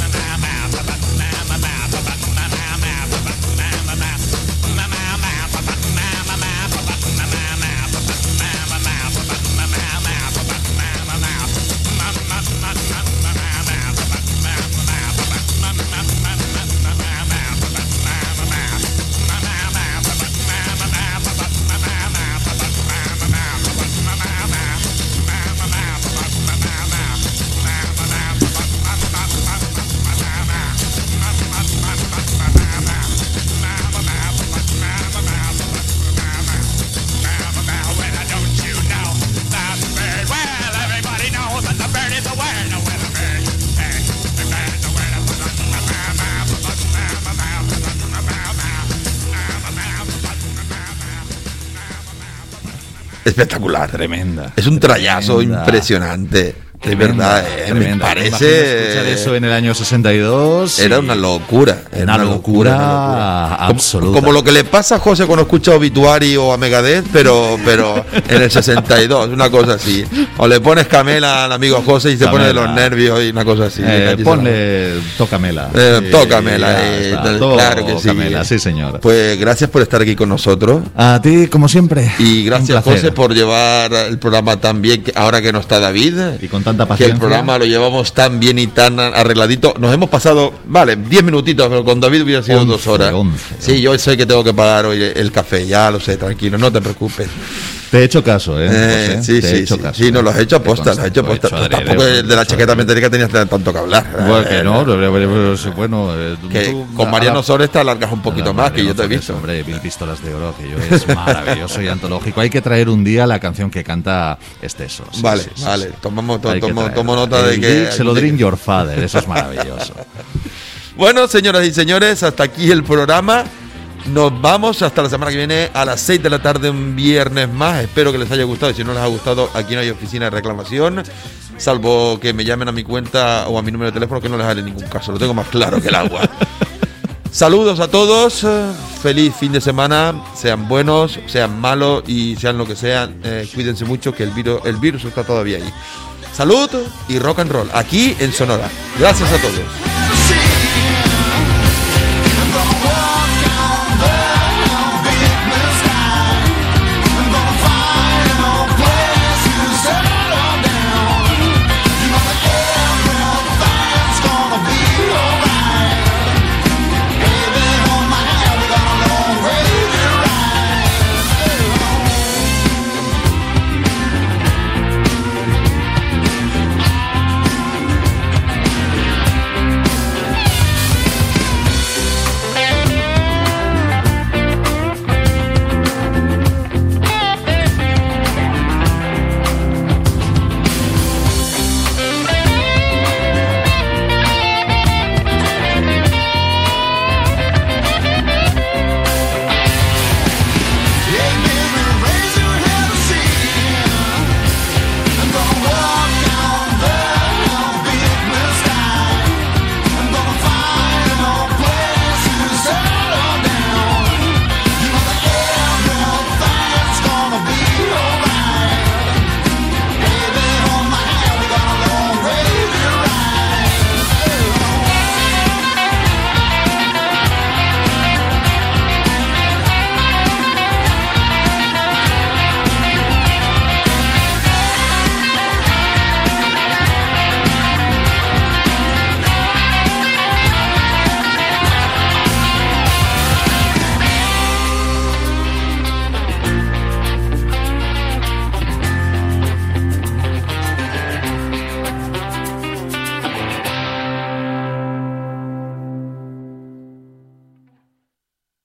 Espectacular. Tremenda. Es un trayazo Tremenda. impresionante. De verdad, eh, me parece. Escuchar eso en el año 62. Era una locura. Era Una locura Como- absoluta. Como, lo que le pasa a José cuando escucha Obituary o a Megadeth, pero, pero en el 62, una cosa así. O le pones Camela al amigo José y se pone de los Camela. nervios y una cosa así. Eh, ponle Tócamela. Eh, tócamela, eh, claro que sí. Tócamela, sí, señor. Pues gracias por estar aquí con nosotros. A ti, como siempre. Y gracias. José, por llevar el programa tan bien, ahora que no está David. Y con tanta Que el programa lo llevamos tan bien y tan arregladito. Nos hemos pasado, vale, 10 minutitos, pero con David hubiera sido dos horas. once. Sí, yo sé que tengo que pagar hoy el café, ya lo sé, tranquilo, no te preocupes. Te he hecho caso, ¿eh? Eh, José? sí, Te he sí, hecho sí, caso, sí, no lo has hecho Te aposta, lo has consta, hecho lo he aposta. hecho adrede, Tampoco lo he de la hecho chaqueta metálica tenías tanto que hablar. Bueno, que Eh, no, pero- pero- bueno, eh, que tú- con Mariano Sores te alargas un poquito más, que yo te he visto. Hombre, Mil Pistolas de Oro, que yo es maravilloso y antológico. Hay que traer un día la canción que canta Esteso. Vale, vale, tomamos, to- que tomo, nota de que... Big Celodrin Your Father, eso es maravilloso. Bueno, señoras y señores, hasta aquí el programa. Nos vamos hasta la semana que viene a las 6 de la tarde, un viernes más. Espero que les haya gustado. Si no les ha gustado, aquí no hay oficina de reclamación. Salvo que me llamen a mi cuenta o a mi número de teléfono, que no les haré ningún caso. Lo tengo más claro que el agua. Saludos a todos. Feliz fin de semana. Sean buenos, sean malos y sean lo que sean. eh, cuídense mucho, que el virus, el virus está todavía ahí. Salud y rock and roll. Aquí en Sonora. Gracias a todos.